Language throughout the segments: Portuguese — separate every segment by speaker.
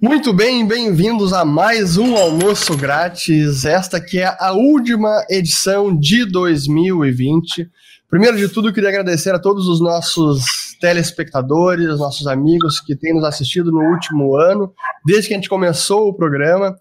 Speaker 1: Muito bem, bem-vindos a mais um almoço grátis. Esta que é a última edição de 2020. Primeiro de tudo, queria agradecer a todos os nossos telespectadores, nossos amigos que têm nos assistido no último ano, desde que a gente começou o programa.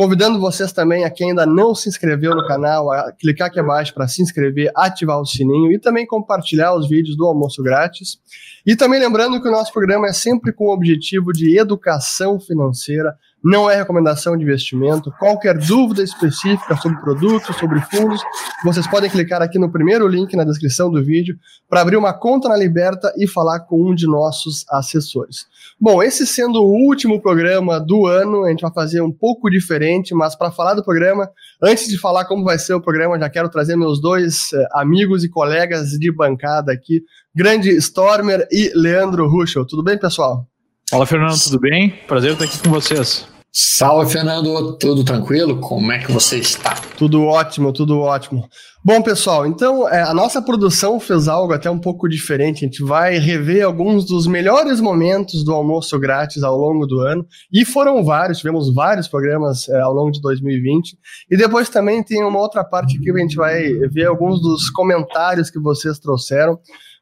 Speaker 1: Convidando vocês também a quem ainda não se inscreveu no canal, a clicar aqui abaixo para se inscrever, ativar o sininho e também compartilhar os vídeos do almoço grátis. E também lembrando que o nosso programa é sempre com o objetivo de educação financeira não é recomendação de investimento. Qualquer dúvida específica sobre produtos, sobre fundos, vocês podem clicar aqui no primeiro link na descrição do vídeo para abrir uma conta na Liberta e falar com um de nossos assessores. Bom, esse sendo o último programa do ano, a gente vai fazer um pouco diferente, mas para falar do programa, antes de falar como vai ser o programa, já quero trazer meus dois eh, amigos e colegas de bancada aqui, grande Stormer e Leandro Ruschel. Tudo bem, pessoal?
Speaker 2: Fala, Fernando, tudo bem? Prazer estar aqui com vocês.
Speaker 3: Salve, Fernando, tudo tranquilo? Como é que você está?
Speaker 1: Tudo ótimo, tudo ótimo. Bom, pessoal, então é, a nossa produção fez algo até um pouco diferente. A gente vai rever alguns dos melhores momentos do almoço grátis ao longo do ano. E foram vários, tivemos vários programas é, ao longo de 2020. E depois também tem uma outra parte aqui que a gente vai ver alguns dos comentários que vocês trouxeram.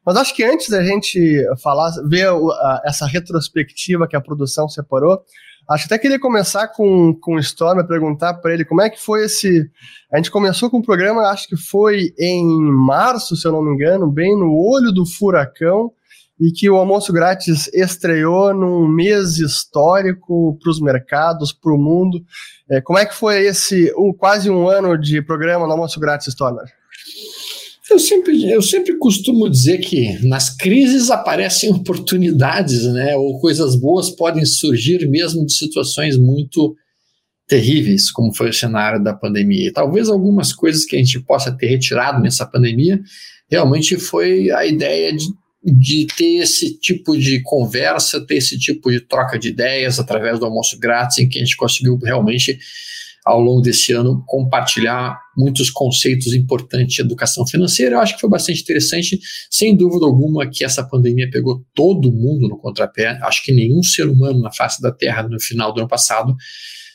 Speaker 1: Mas acho que antes da gente falar, ver essa retrospectiva que a produção separou, acho que até queria começar com, com o Storm, perguntar para ele como é que foi esse. A gente começou com o programa, acho que foi em março, se eu não me engano, bem no olho do furacão, e que o almoço grátis estreou num mês histórico para os mercados, para o mundo. É, como é que foi esse um, quase um ano de programa no almoço grátis, Stormer?
Speaker 3: Eu sempre, eu sempre costumo dizer que nas crises aparecem oportunidades, né? Ou coisas boas podem surgir mesmo de situações muito terríveis, como foi o cenário da pandemia. E talvez algumas coisas que a gente possa ter retirado nessa pandemia realmente foi a ideia de, de ter esse tipo de conversa, ter esse tipo de troca de ideias através do almoço grátis, em que a gente conseguiu realmente ao longo desse ano compartilhar muitos conceitos importantes de educação financeira. Eu acho que foi bastante interessante, sem dúvida alguma, que essa pandemia pegou todo mundo no contrapé. Acho que nenhum ser humano na face da Terra no final do ano passado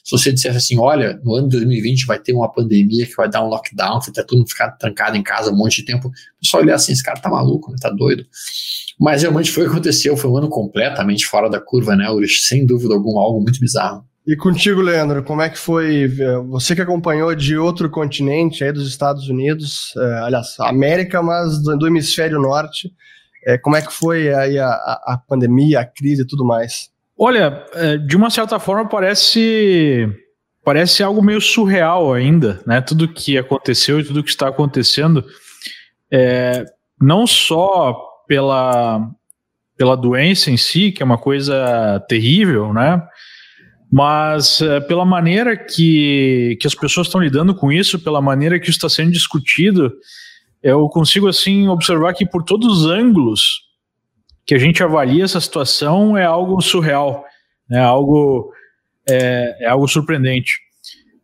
Speaker 3: se você dissesse assim, olha, no ano de 2020 vai ter uma pandemia que vai dar um lockdown, tá todo mundo ficar trancado em casa um monte de tempo, só olhar assim, esse cara tá maluco, né? tá doido. Mas realmente foi o que aconteceu, foi um ano completamente fora da curva, né, Urish? Sem dúvida alguma, algo muito bizarro.
Speaker 1: E contigo, Leandro, como é que foi? Eh, você que acompanhou de outro continente, aí dos Estados Unidos, é, aliás, América, mas do, do hemisfério norte, é, como é que foi aí a, a, pandemia, a crise e tudo mais?
Speaker 2: Olha, de uma certa forma parece parece algo meio surreal ainda, né? Tudo que aconteceu e tudo que está acontecendo, é, não só pela pela doença em si, que é uma coisa terrível, né? Mas é, pela maneira que, que as pessoas estão lidando com isso, pela maneira que isso está sendo discutido, eu consigo assim observar que por todos os ângulos que a gente avalia essa situação é algo surreal, é algo é, é algo surpreendente.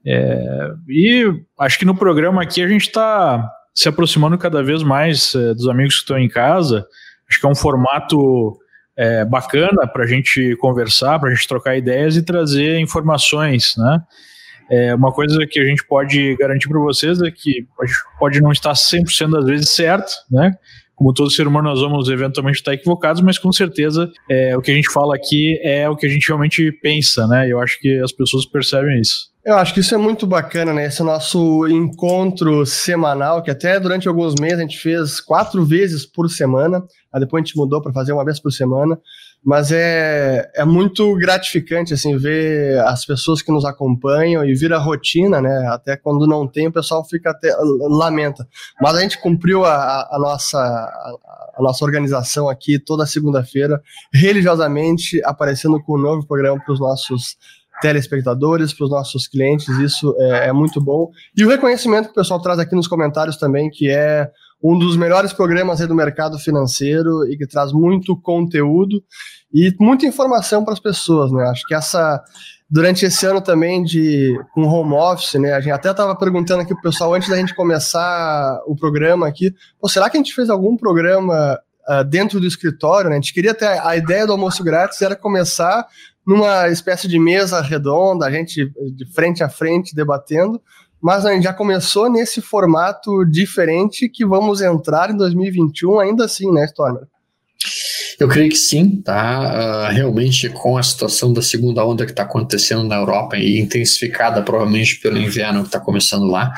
Speaker 2: É, e acho que no programa aqui a gente está se aproximando cada vez mais é, dos amigos que estão em casa. Acho que é um formato é, bacana para a gente conversar, para a gente trocar ideias e trazer informações, né? É, uma coisa que a gente pode garantir para vocês é que a gente pode não estar 100% das vezes certo, né? Como todo ser humano, nós vamos eventualmente estar equivocados, mas com certeza é, o que a gente fala aqui é o que a gente realmente pensa, né? Eu acho que as pessoas percebem isso.
Speaker 1: Eu acho que isso é muito bacana, né? Esse nosso encontro semanal, que até durante alguns meses a gente fez quatro vezes por semana, aí depois a gente mudou para fazer uma vez por semana, mas é, é muito gratificante, assim, ver as pessoas que nos acompanham e vira rotina, né? Até quando não tem, o pessoal fica até, lamenta. Mas a gente cumpriu a, a nossa, a, a nossa organização aqui toda segunda-feira, religiosamente aparecendo com um novo programa para os nossos telespectadores, para os nossos clientes, isso é, é, muito bom. E o reconhecimento que o pessoal traz aqui nos comentários também, que é um dos melhores programas do mercado financeiro e que traz muito conteúdo e muita informação para as pessoas, né? Acho que essa durante esse ano também de com home office, né? A gente até estava perguntando aqui pro pessoal antes da gente começar o programa aqui, será que a gente fez algum programa uh, dentro do escritório? Né? A gente queria ter a ideia do almoço grátis era começar numa espécie de mesa redonda, a gente de frente a frente debatendo, mas a gente já começou nesse formato diferente que vamos entrar em 2021 ainda assim, né, Stormer?
Speaker 3: Eu creio que sim, tá? Uh, realmente, com a situação da segunda onda que está acontecendo na Europa e intensificada provavelmente pelo inverno que está começando lá,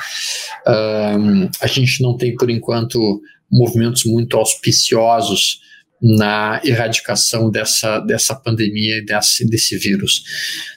Speaker 3: uh, a gente não tem por enquanto movimentos muito auspiciosos na erradicação dessa, dessa pandemia e desse, desse vírus.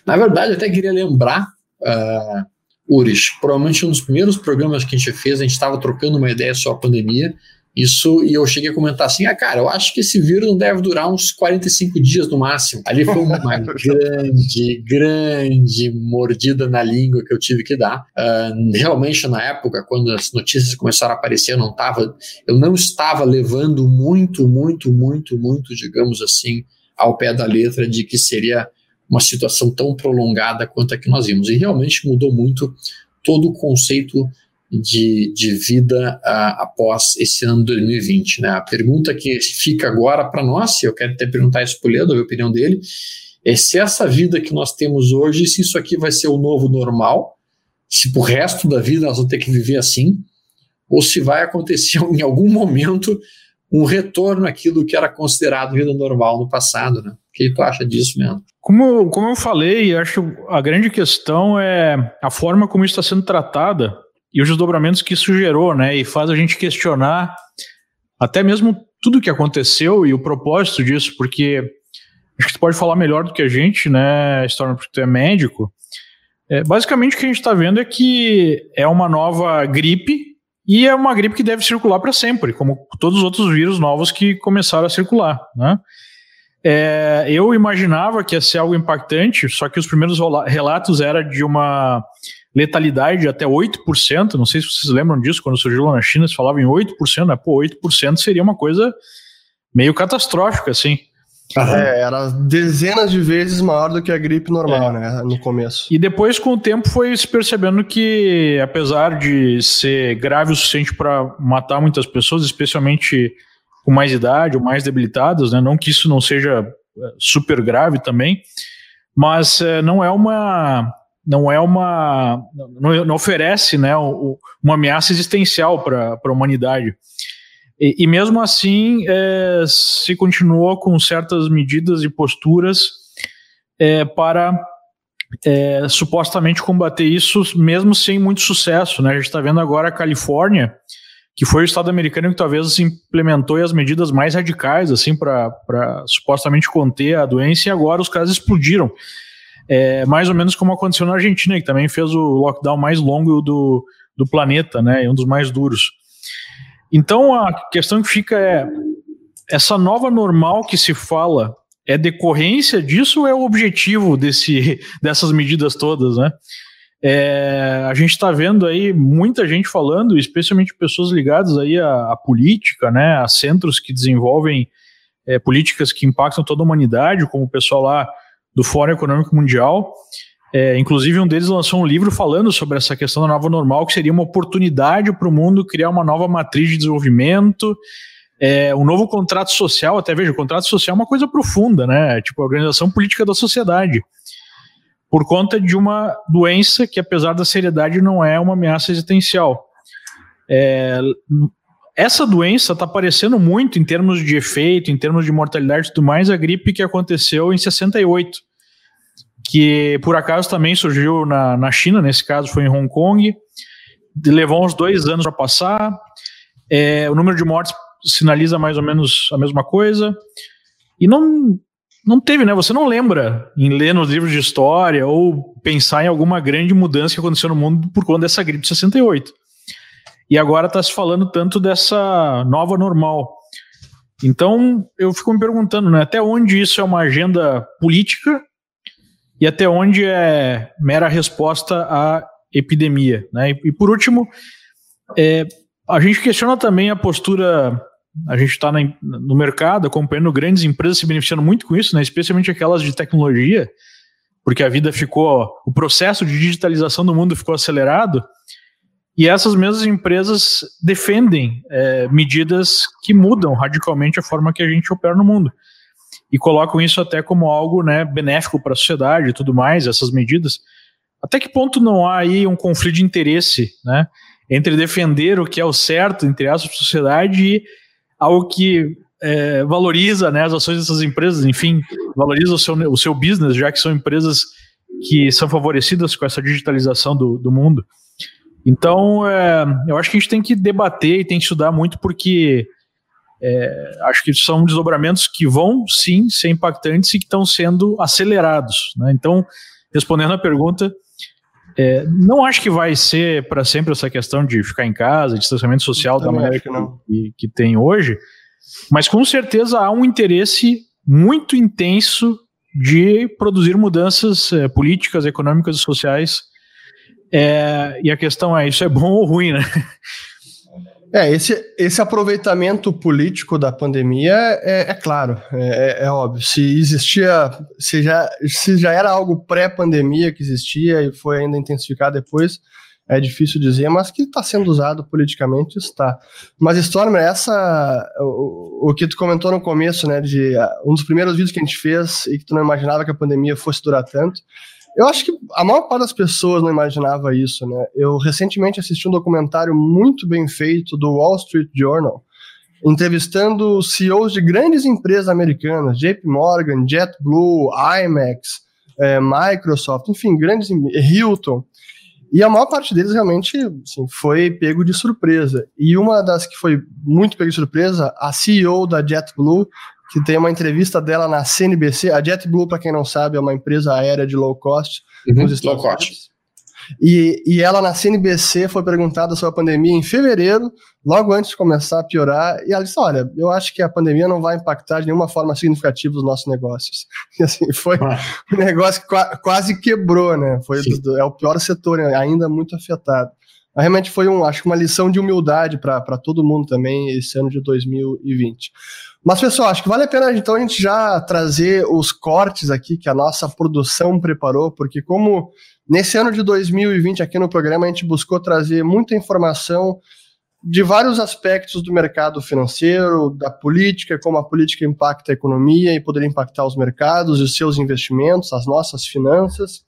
Speaker 3: Na verdade, eu até queria lembrar, uh, Uris, provavelmente um dos primeiros programas que a gente fez, a gente estava trocando uma ideia sobre a pandemia, isso, e eu cheguei a comentar assim: ah, cara, eu acho que esse vírus não deve durar uns 45 dias no máximo. Ali foi uma grande, grande mordida na língua que eu tive que dar. Uh, realmente, na época, quando as notícias começaram a aparecer, eu não tava, eu não estava levando muito, muito, muito, muito, digamos assim, ao pé da letra de que seria uma situação tão prolongada quanto a que nós vimos. E realmente mudou muito todo o conceito de, de vida uh, após esse ano 2020. Né? A pergunta que fica agora para nós, eu quero até perguntar isso para o Leandro, a opinião dele, é se essa vida que nós temos hoje, se isso aqui vai ser o novo normal, se para o resto da vida nós vamos ter que viver assim, ou se vai acontecer em algum momento um retorno àquilo que era considerado vida normal no passado. Né? O que tu acha disso mesmo?
Speaker 2: Como, como eu falei, acho a grande questão é a forma como isso está sendo tratada e os desdobramentos que isso gerou, né? E faz a gente questionar até mesmo tudo que aconteceu e o propósito disso, porque acho que tu pode falar melhor do que a gente, né, Storm, porque tu é médico. É, basicamente o que a gente está vendo é que é uma nova gripe e é uma gripe que deve circular para sempre, como todos os outros vírus novos que começaram a circular, né? É, eu imaginava que ia ser algo impactante, só que os primeiros relatos era de uma letalidade de até 8%. Não sei se vocês lembram disso, quando surgiu lá na China, se falava em 8%, né? Pô, 8% seria uma coisa meio catastrófica, assim.
Speaker 1: É, era dezenas de vezes maior do que a gripe normal, é. né? No começo.
Speaker 2: E depois, com o tempo, foi se percebendo que, apesar de ser grave o suficiente para matar muitas pessoas, especialmente com mais idade ou mais debilitadas, né? Não que isso não seja é, super grave também, mas é, não é uma não é uma não, não oferece né, uma ameaça existencial para a humanidade. E, e, mesmo assim é, se continuou com certas medidas e posturas é, para é, supostamente combater isso, mesmo sem muito sucesso. Né? A gente está vendo agora a Califórnia, que foi o estado americano que talvez implementou as medidas mais radicais assim para supostamente conter a doença, e agora os casos explodiram. É, mais ou menos como aconteceu na Argentina, que também fez o lockdown mais longo do, do planeta, né? Um dos mais duros. Então a questão que fica é: essa nova normal que se fala é decorrência disso ou é o objetivo desse, dessas medidas todas, né? É, a gente está vendo aí muita gente falando, especialmente pessoas ligadas aí à, à política, né, a centros que desenvolvem é, políticas que impactam toda a humanidade, como o pessoal lá do Fórum Econômico Mundial. É, inclusive, um deles lançou um livro falando sobre essa questão da nova normal, que seria uma oportunidade para o mundo criar uma nova matriz de desenvolvimento, é, um novo contrato social. Até veja, o contrato social é uma coisa profunda, né? Tipo, a organização política da sociedade. Por conta de uma doença que, apesar da seriedade, não é uma ameaça existencial. É, essa doença está aparecendo muito em termos de efeito, em termos de mortalidade e tudo mais, a gripe que aconteceu em 68, que por acaso também surgiu na, na China, nesse caso foi em Hong Kong, levou uns dois anos para passar, é, o número de mortes sinaliza mais ou menos a mesma coisa, e não, não teve, né? Você não lembra em ler nos livros de história ou pensar em alguma grande mudança que aconteceu no mundo por conta dessa gripe de 68. E agora está se falando tanto dessa nova normal. Então, eu fico me perguntando, né, até onde isso é uma agenda política e até onde é mera resposta à epidemia, né? E, e por último, é, a gente questiona também a postura, a gente está no mercado acompanhando grandes empresas se beneficiando muito com isso, né? Especialmente aquelas de tecnologia, porque a vida ficou, o processo de digitalização do mundo ficou acelerado, e essas mesmas empresas defendem é, medidas que mudam radicalmente a forma que a gente opera no mundo. E colocam isso até como algo né, benéfico para a sociedade e tudo mais, essas medidas. Até que ponto não há aí um conflito de interesse né, entre defender o que é o certo, entre a sociedade e algo que é, valoriza né, as ações dessas empresas, enfim, valoriza o seu, o seu business, já que são empresas que são favorecidas com essa digitalização do, do mundo. Então, é, eu acho que a gente tem que debater e tem que estudar muito, porque é, acho que são desdobramentos que vão sim ser impactantes e que estão sendo acelerados. Né? Então, respondendo à pergunta, é, não acho que vai ser para sempre essa questão de ficar em casa, distanciamento social da maneira que, que, que tem hoje, mas com certeza há um interesse muito intenso de produzir mudanças é, políticas, econômicas e sociais é, e a questão é, isso é bom ou ruim, né?
Speaker 1: É, esse, esse aproveitamento político da pandemia é, é claro, é, é, é, óbvio. Se existia, se já, se já era algo pré-pandemia que existia e foi ainda intensificado depois, é difícil dizer, mas que está sendo usado politicamente está. Mas, Stormer, essa, o, o, que tu comentou no começo, né, de um dos primeiros vídeos que a gente fez e que tu não imaginava que a pandemia fosse durar tanto, eu acho que a maior parte das pessoas não imaginava isso, né? Eu recentemente assisti um documentário muito bem feito do Wall Street Journal, entrevistando CEOs de grandes empresas americanas, JP Morgan, JetBlue, IMAX, é, Microsoft, enfim, grandes Hilton. E a maior parte deles realmente assim, foi pego de surpresa. E uma das que foi muito pego de surpresa, a CEO da JetBlue que tem uma entrevista dela na CNBC. A JetBlue, para quem não sabe, é uma empresa aérea de low cost
Speaker 3: uhum, nos Estados low Unidos. Cost.
Speaker 1: E, e ela na CNBC foi perguntada sobre a pandemia em fevereiro, logo antes de começar a piorar, e ela disse: Olha, eu acho que a pandemia não vai impactar de nenhuma forma significativa os nossos negócios. E assim, foi ah. um negócio que quase quebrou, né? Foi do, é o pior setor, ainda muito afetado. Mas realmente foi um, acho que uma lição de humildade para todo mundo também esse ano de 2020. Mas, pessoal, acho que vale a pena então a gente já trazer os cortes aqui que a nossa produção preparou, porque como nesse ano de 2020 aqui no programa a gente buscou trazer muita informação de vários aspectos do mercado financeiro, da política, como a política impacta a economia e poderia impactar os mercados os seus investimentos, as nossas finanças.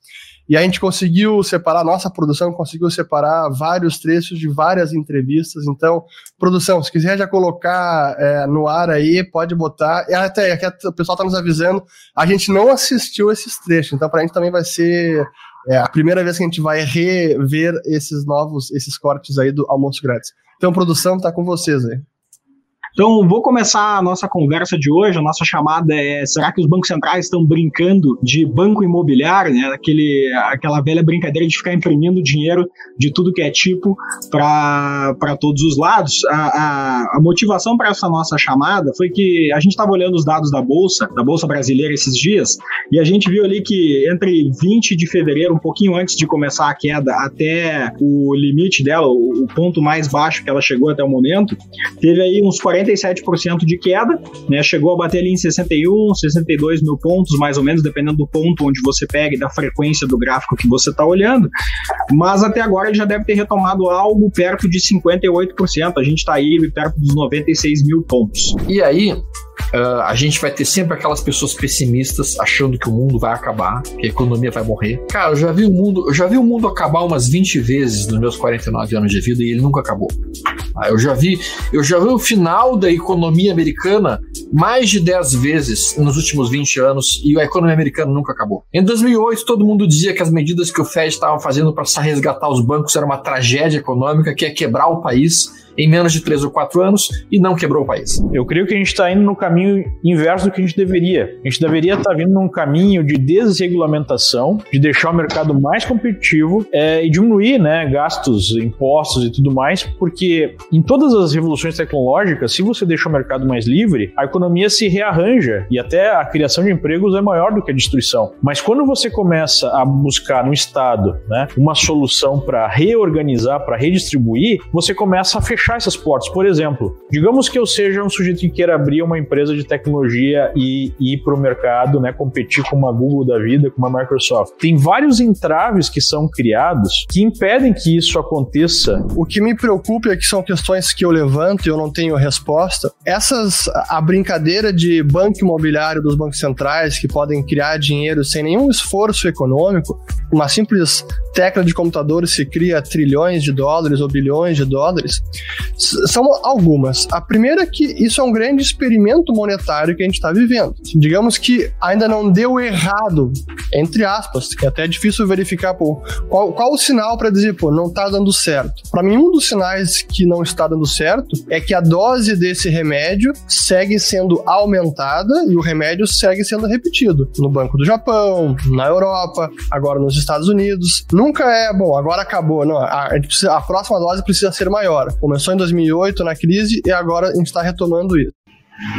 Speaker 1: E a gente conseguiu separar, nossa produção conseguiu separar vários trechos de várias entrevistas. Então, produção, se quiser já colocar é, no ar aí, pode botar. E até aqui o pessoal está nos avisando, a gente não assistiu esses trechos, então para a gente também vai ser é, a primeira vez que a gente vai rever esses novos, esses cortes aí do almoço grátis. Então, produção, está com vocês aí.
Speaker 4: Então, vou começar a nossa conversa de hoje. A nossa chamada é: será que os bancos centrais estão brincando de banco imobiliário, né? Aquele, aquela velha brincadeira de ficar imprimindo dinheiro de tudo que é tipo para todos os lados. A, a, a motivação para essa nossa chamada foi que a gente estava olhando os dados da Bolsa, da Bolsa Brasileira esses dias, e a gente viu ali que entre 20 de fevereiro, um pouquinho antes de começar a queda, até o limite dela, o, o ponto mais baixo que ela chegou até o momento, teve aí uns 40 47% de queda, né? Chegou a bater ali em 61, 62 mil pontos, mais ou menos, dependendo do ponto onde você pega e da frequência do gráfico que você está olhando. Mas até agora ele já deve ter retomado algo perto de 58%. A gente está aí perto dos 96 mil pontos.
Speaker 3: E aí, Uh, a gente vai ter sempre aquelas pessoas pessimistas achando que o mundo vai acabar, que a economia vai morrer. Cara, eu já vi o mundo, eu já vi o mundo acabar umas 20 vezes nos meus 49 anos de vida e ele nunca acabou. Ah, eu já vi, eu já vi o final da economia americana mais de 10 vezes nos últimos 20 anos e a economia americana nunca acabou. Em 2008, todo mundo dizia que as medidas que o Fed estava fazendo para resgatar os bancos era uma tragédia econômica que ia quebrar o país em menos de três ou quatro anos e não quebrou o país.
Speaker 2: Eu creio que a gente está indo no caminho inverso do que a gente deveria. A gente deveria estar tá vindo num caminho de desregulamentação, de deixar o mercado mais competitivo é, e diminuir né, gastos, impostos e tudo mais, porque em todas as revoluções tecnológicas, se você deixa o mercado mais livre, a economia se rearranja e até a criação de empregos é maior do que a destruição. Mas quando você começa a buscar no Estado né, uma solução para reorganizar, para redistribuir, você começa a fechar fechar essas portas. Por exemplo, digamos que eu seja um sujeito que queira abrir uma empresa de tecnologia e ir para o mercado, né, competir com uma Google da vida, com uma Microsoft. Tem vários entraves que são criados que impedem que isso aconteça.
Speaker 1: O que me preocupa é que são questões que eu levanto e eu não tenho resposta. Essas, a brincadeira de banco imobiliário dos bancos centrais que podem criar dinheiro sem nenhum esforço econômico, uma simples tecla de computador se cria trilhões de dólares ou bilhões de dólares, são algumas. A primeira é que isso é um grande experimento monetário que a gente está vivendo. Digamos que ainda não deu errado, entre aspas, que é até difícil verificar pô, qual, qual o sinal para dizer, pô, não está dando certo. Para mim, um dos sinais que não está dando certo é que a dose desse remédio segue sendo aumentada e o remédio segue sendo repetido no Banco do Japão, na Europa, agora nos Estados Unidos. Nunca é, bom, agora acabou. Não, a, a, a próxima dose precisa ser maior. Começou em 2008 na crise e agora a gente está retomando isso.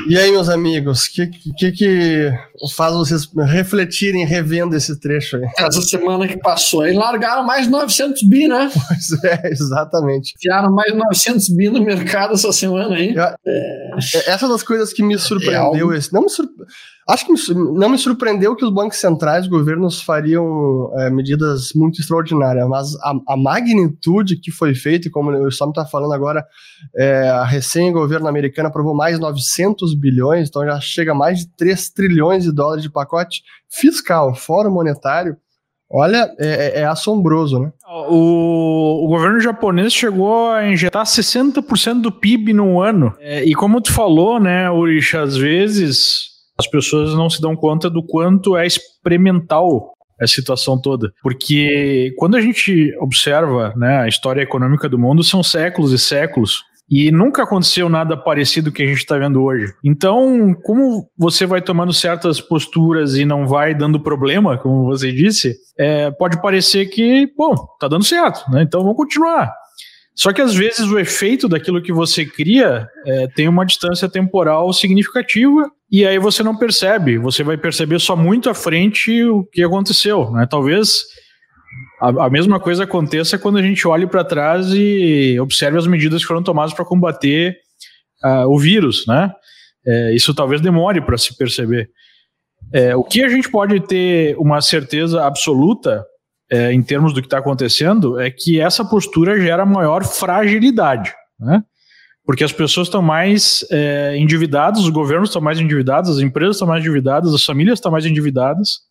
Speaker 1: E aí, meus amigos, o que, que, que faz vocês refletirem revendo esse trecho aí?
Speaker 3: Essa semana que passou, aí largaram mais 900 bi, né?
Speaker 1: Pois é, exatamente.
Speaker 3: Enfiaram mais 900 bi no mercado essa semana aí.
Speaker 1: É, é. Essa das coisas que me surpreendeu, é esse, não me surpreendeu Acho que não me surpreendeu que os bancos centrais, governos, fariam é, medidas muito extraordinárias, mas a, a, magnitude que foi feita, e como o Storm está falando agora, é, a recém-governo americano aprovou mais 900 bilhões, então já chega a mais de 3 trilhões de dólares de pacote fiscal, fora monetário. Olha, é, é, é assombroso, né?
Speaker 2: O, o, governo japonês chegou a injetar 60% do PIB no ano. É, e como tu falou, né, Urish, às vezes as pessoas não se dão conta do quanto é experimental a situação toda. Porque quando a gente observa né, a história econômica do mundo, são séculos e séculos. E nunca aconteceu nada parecido que a gente está vendo hoje. Então, como você vai tomando certas posturas e não vai dando problema, como você disse, é, pode parecer que, bom, tá dando certo, né? Então vamos continuar. Só que às vezes o efeito daquilo que você cria é, tem uma distância temporal significativa e aí você não percebe. Você vai perceber só muito à frente o que aconteceu. Né? Talvez a, a mesma coisa aconteça quando a gente olhe para trás e observe as medidas que foram tomadas para combater uh, o vírus. Né? É, isso talvez demore para se perceber. É, o que a gente pode ter uma certeza absoluta é, em termos do que está acontecendo, é que essa postura gera maior fragilidade, né? Porque as pessoas estão mais é, endividadas, os governos estão mais endividados, as empresas estão mais endividadas, as famílias estão mais endividadas.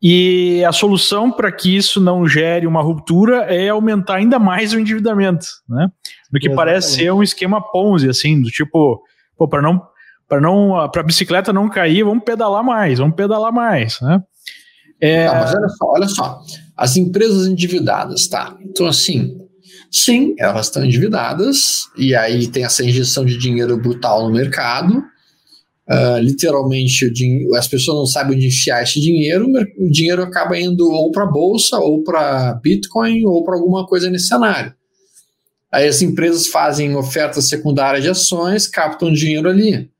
Speaker 2: E a solução para que isso não gere uma ruptura é aumentar ainda mais o endividamento, né? Do que Exatamente. parece ser um esquema Ponzi, assim, do tipo, para não para não para a bicicleta não cair, vamos pedalar mais, vamos pedalar mais, né?
Speaker 3: É... Tá, mas olha só, olha só. As empresas endividadas, tá? Então, assim, sim, elas estão endividadas, e aí tem essa injeção de dinheiro brutal no mercado. Uh, literalmente, as pessoas não sabem onde enfiar esse dinheiro, o dinheiro acaba indo ou para a bolsa, ou para Bitcoin, ou para alguma coisa nesse cenário. Aí as empresas fazem ofertas secundárias de ações, captam dinheiro ali.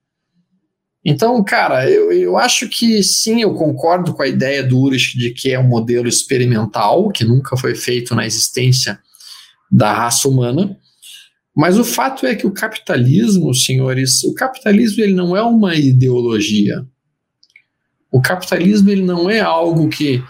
Speaker 3: Então, cara, eu, eu acho que sim, eu concordo com a ideia do Urich de que é um modelo experimental, que nunca foi feito na existência da raça humana. Mas o fato é que o capitalismo, senhores, o capitalismo ele não é uma ideologia. O capitalismo ele não é algo que,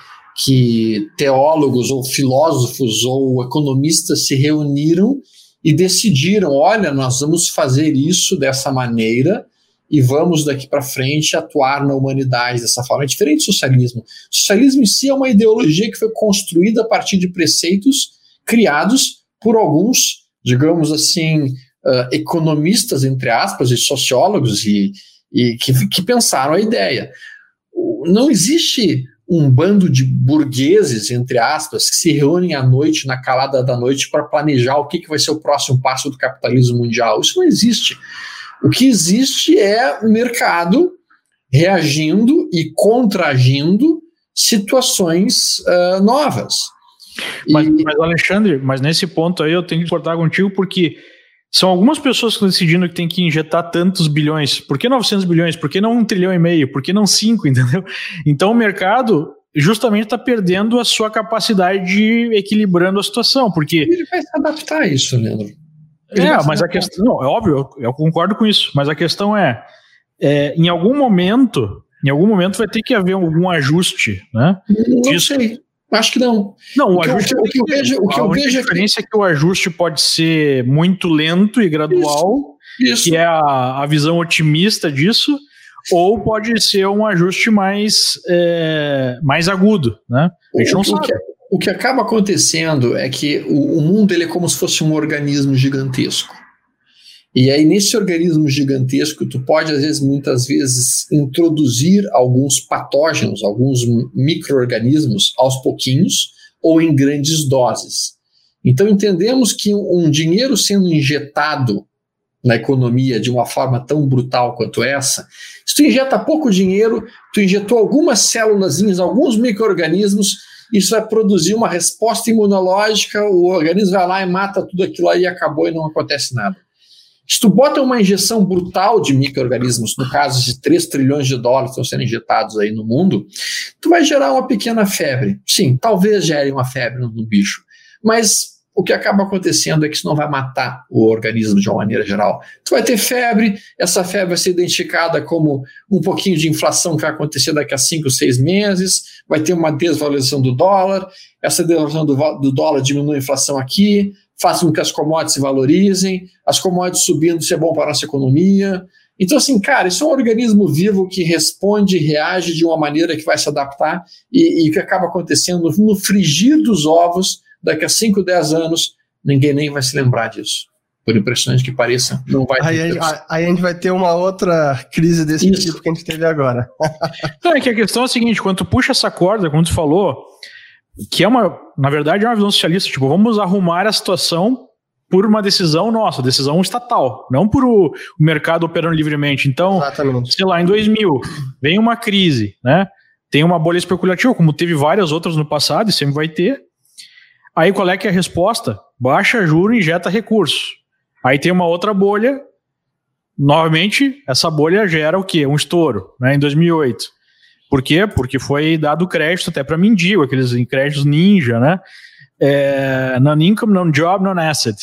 Speaker 3: que teólogos ou filósofos ou economistas se reuniram e decidiram: olha, nós vamos fazer isso dessa maneira e vamos daqui para frente atuar na humanidade dessa forma. É diferente do socialismo. O socialismo em si é uma ideologia que foi construída a partir de preceitos criados por alguns, digamos assim, uh, economistas, entre aspas, e sociólogos, e, e que, que pensaram a ideia. Não existe um bando de burgueses, entre aspas, que se reúnem à noite, na calada da noite, para planejar o que, que vai ser o próximo passo do capitalismo mundial. Isso não existe. O que existe é mercado reagindo e contragindo situações uh, novas.
Speaker 2: Mas, e... mas, Alexandre, mas nesse ponto aí eu tenho que cortar contigo porque são algumas pessoas que estão decidindo que tem que injetar tantos bilhões. Por que 900 bilhões? Por que não um trilhão e meio? Por que não cinco, entendeu? Então o mercado justamente está perdendo a sua capacidade de equilibrando a situação, porque...
Speaker 3: Ele vai se adaptar a isso, Leandro.
Speaker 2: É, mas a questão. Não, é óbvio, eu, concordo com isso, mas a questão é, é, em algum momento, em algum momento vai ter que haver algum ajuste, né?
Speaker 3: Não isso. sei. Acho que não.
Speaker 2: Não, o, o ajuste. Que, o que eu vejo, o que eu vejo a diferença é que... é que o ajuste pode ser muito lento e gradual, isso, isso. que é a, a visão otimista disso, ou pode ser um ajuste mais, é, mais agudo, né? A gente
Speaker 3: o, não sabe. Que, o que acaba acontecendo é que o, o mundo ele é como se fosse um organismo gigantesco. E aí, nesse organismo gigantesco, tu pode, às vezes, muitas vezes, introduzir alguns patógenos, alguns micro-organismos aos pouquinhos ou em grandes doses. Então, entendemos que um dinheiro sendo injetado na economia de uma forma tão brutal quanto essa, se tu injeta pouco dinheiro, tu injetou algumas células, alguns micro-organismos, isso vai produzir uma resposta imunológica, o organismo vai lá e mata tudo aquilo aí e acabou e não acontece nada. Se tu bota uma injeção brutal de micro-organismos, no caso de 3 trilhões de dólares que estão sendo injetados aí no mundo, tu vai gerar uma pequena febre. Sim, talvez gere uma febre no bicho, mas o que acaba acontecendo é que isso não vai matar o organismo de uma maneira geral. Tu vai ter febre, essa febre vai ser identificada como um pouquinho de inflação que vai acontecer daqui a 5, 6 meses, vai ter uma desvalorização do dólar, essa desvalorização do, do dólar diminui a inflação aqui, faz com que as commodities se valorizem, as commodities subindo, isso é bom para a nossa economia. Então, assim, cara, isso é um organismo vivo que responde, reage de uma maneira que vai se adaptar e, e que acaba acontecendo no frigir dos ovos daqui a 5, 10 anos, ninguém nem vai se lembrar disso. Por impressionante que pareça, não vai
Speaker 1: aí, aí, aí, a gente vai ter uma outra crise desse Isso. tipo que a gente teve agora.
Speaker 2: não, é que a questão é a seguinte: quando tu puxa essa corda, como tu falou, que é uma, na verdade, é uma visão socialista, tipo, vamos arrumar a situação por uma decisão nossa, decisão estatal, não por o, mercado operando livremente. Então, Exatamente. sei lá, em 2000, vem uma crise, né? Tem uma bolha especulativa, como teve várias outras no passado e sempre vai ter. Aí qual é que é a resposta? Baixa juro, injeta recurso. Aí tem uma outra bolha. Novamente, essa bolha gera o quê? Um estouro, né, em 2008. Por quê? Porque foi dado crédito até para mendigo, aqueles créditos ninja, né? É, non-income, non-job, non-asset.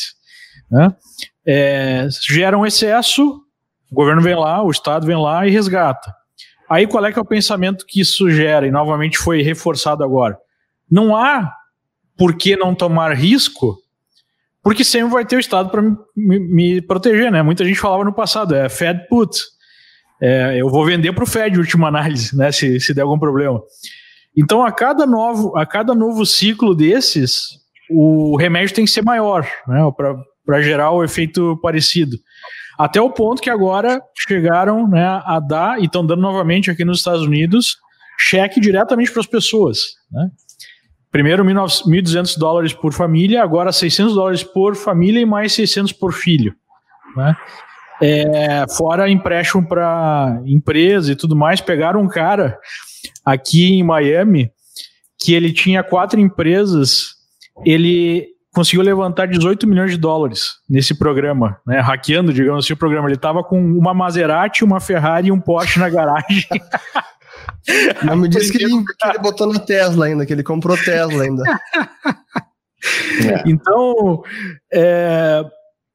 Speaker 2: Né? É, gera um excesso, o governo vem lá, o Estado vem lá e resgata. Aí qual é que é o pensamento que isso gera? E novamente foi reforçado agora. Não há por que não tomar risco? Porque sempre vai ter o Estado para me, me, proteger, né? Muita gente falava no passado, é Fed put. É, eu vou vender para o Fed, última análise, né? Se, se der algum problema. Então, a cada novo, a cada novo ciclo desses, o remédio tem que ser maior, né? Para gerar o efeito parecido. Até o ponto que agora chegaram né, a dar, e estão dando novamente aqui nos Estados Unidos, cheque diretamente para as pessoas. Né? Primeiro 1.200 dólares por família, agora 600 dólares por família e mais 600 por filho. Né? É, fora empréstimo para empresa e tudo mais. Pegaram um cara aqui em Miami que ele tinha quatro empresas, ele conseguiu levantar 18 milhões de dólares nesse programa, né? Hackeando, digamos assim, o programa. Ele estava com uma Maserati, uma Ferrari e um Porsche na garagem.
Speaker 1: Não me disse que ele, que ele botou na Tesla ainda, que ele comprou Tesla ainda.
Speaker 2: É. Então, é,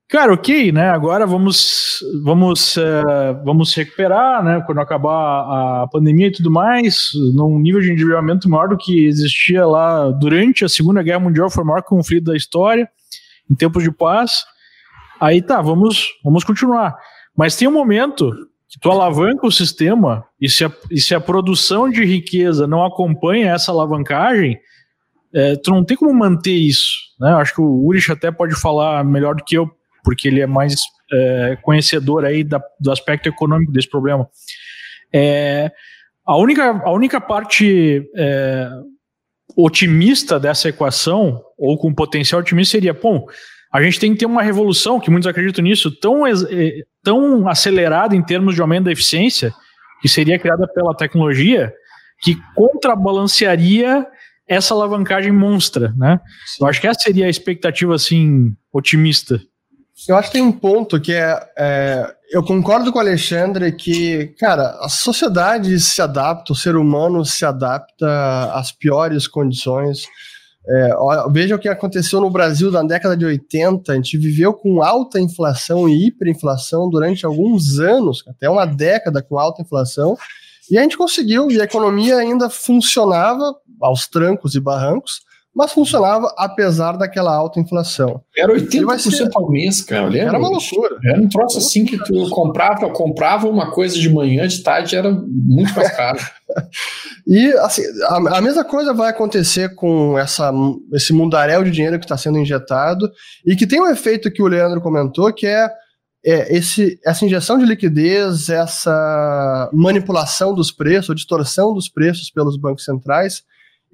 Speaker 2: cara, ok, né? Agora vamos vamos é, vamos recuperar, né? Quando acabar a pandemia e tudo mais, num nível de endividamento maior do que existia lá durante a Segunda Guerra Mundial, foi o maior conflito da história, em tempos de paz. Aí tá, vamos vamos continuar. Mas tem um momento que tu alavanca o sistema e se a, e se a produção de riqueza não acompanha essa alavancagem, é, tu não tem como manter isso. Né? Acho que o Urich até pode falar melhor do que eu, porque ele é mais é, conhecedor aí da, do aspecto econômico desse problema. É, a, única, a única parte é, otimista dessa equação, ou com potencial otimista, seria, bom, a gente tem que ter uma revolução, que muitos acreditam nisso, tão, eh, tão acelerada em termos de aumento da eficiência, que seria criada pela tecnologia, que contrabalancearia essa alavancagem monstra, né? Eu acho que essa seria a expectativa, assim, otimista.
Speaker 1: Eu acho que tem um ponto que é, é, eu concordo com o Alexandre que, cara, a sociedade se adapta, o ser humano se adapta às piores condições É, veja o que aconteceu no Brasil na década de 80. A gente viveu com alta inflação e hiperinflação durante alguns anos, até uma década com alta inflação, e a gente conseguiu, e a economia ainda funcionava aos trancos e barrancos, mas funcionava apesar daquela alta inflação.
Speaker 3: Era 80% ser... ao mês, cara. Lembra?
Speaker 1: Era uma loucura.
Speaker 3: Era um troço assim que tu comprava, comprava uma coisa de manhã, de tarde era muito mais caro.
Speaker 1: e assim, a, a, mesma coisa vai acontecer com essa, esse mundaréu de dinheiro que está sendo injetado e que tem um efeito que o Leandro comentou, que é, é esse, essa injeção de liquidez, essa manipulação dos preços, distorção dos preços pelos bancos centrais,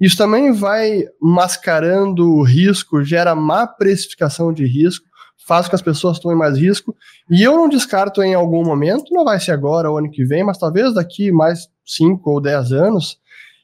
Speaker 1: isso também vai mascarando o risco, gera má precificação de risco, faz com que as pessoas tomem mais risco. E eu não descarto em algum momento, não vai ser agora ou ano que vem, mas talvez daqui mais 5 ou 10 anos,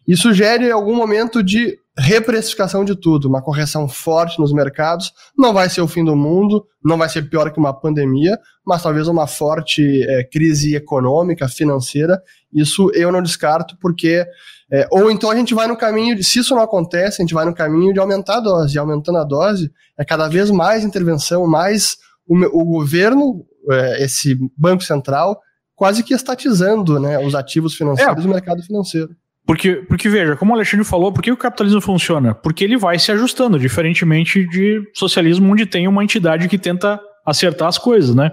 Speaker 1: isso gere algum momento de reprecificação de tudo, uma correção forte nos mercados. Não vai ser o fim do mundo, não vai ser pior que uma pandemia, mas talvez uma forte é, crise econômica, financeira. Isso eu não descarto, porque é, ou então a gente vai no caminho de, se isso não acontece, a gente vai no caminho de aumentar a dose. E aumentando a dose, é cada vez mais intervenção, mais o, o governo, é, esse Banco Central, quase que estatizando né, os ativos financeiros é. do mercado financeiro.
Speaker 2: Porque, porque, veja, como o Alexandre falou, por que o capitalismo funciona? Porque ele vai se ajustando, diferentemente de socialismo, onde tem uma entidade que tenta acertar as coisas, né?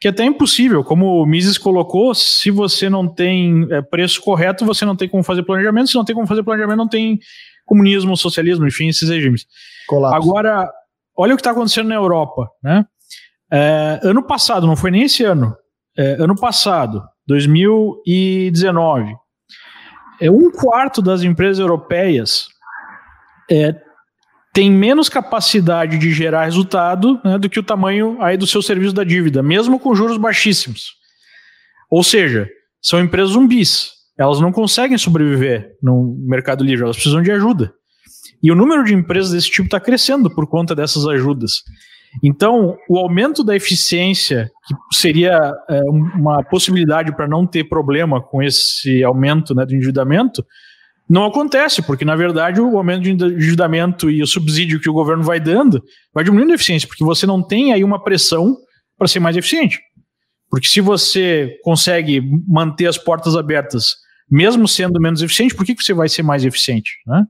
Speaker 2: que é até impossível, como o Mises colocou, se você não tem é, preço correto, você não tem como fazer planejamento, se não tem como fazer planejamento, não tem comunismo, socialismo, enfim, esses regimes. Colapso. Agora, olha o que está acontecendo na Europa, né? É, ano passado, não foi nem esse ano, é, ano passado, 2019, é, um quarto das empresas europeias é, tem menos capacidade de gerar resultado né, do que o tamanho aí do seu serviço da dívida, mesmo com juros baixíssimos. Ou seja, são empresas zumbis. Elas não conseguem sobreviver no mercado livre, elas precisam de ajuda. E o número de empresas desse tipo está crescendo por conta dessas ajudas. Então, o aumento da eficiência, que seria é, uma possibilidade para não ter problema com esse aumento né, do endividamento, não acontece, porque na verdade o aumento de endividamento e o subsídio que o governo vai dando vai diminuindo a eficiência, porque você não tem aí uma pressão para ser mais eficiente. Porque se você consegue manter as portas abertas, mesmo sendo menos eficiente, por que, que você vai ser mais eficiente? Né?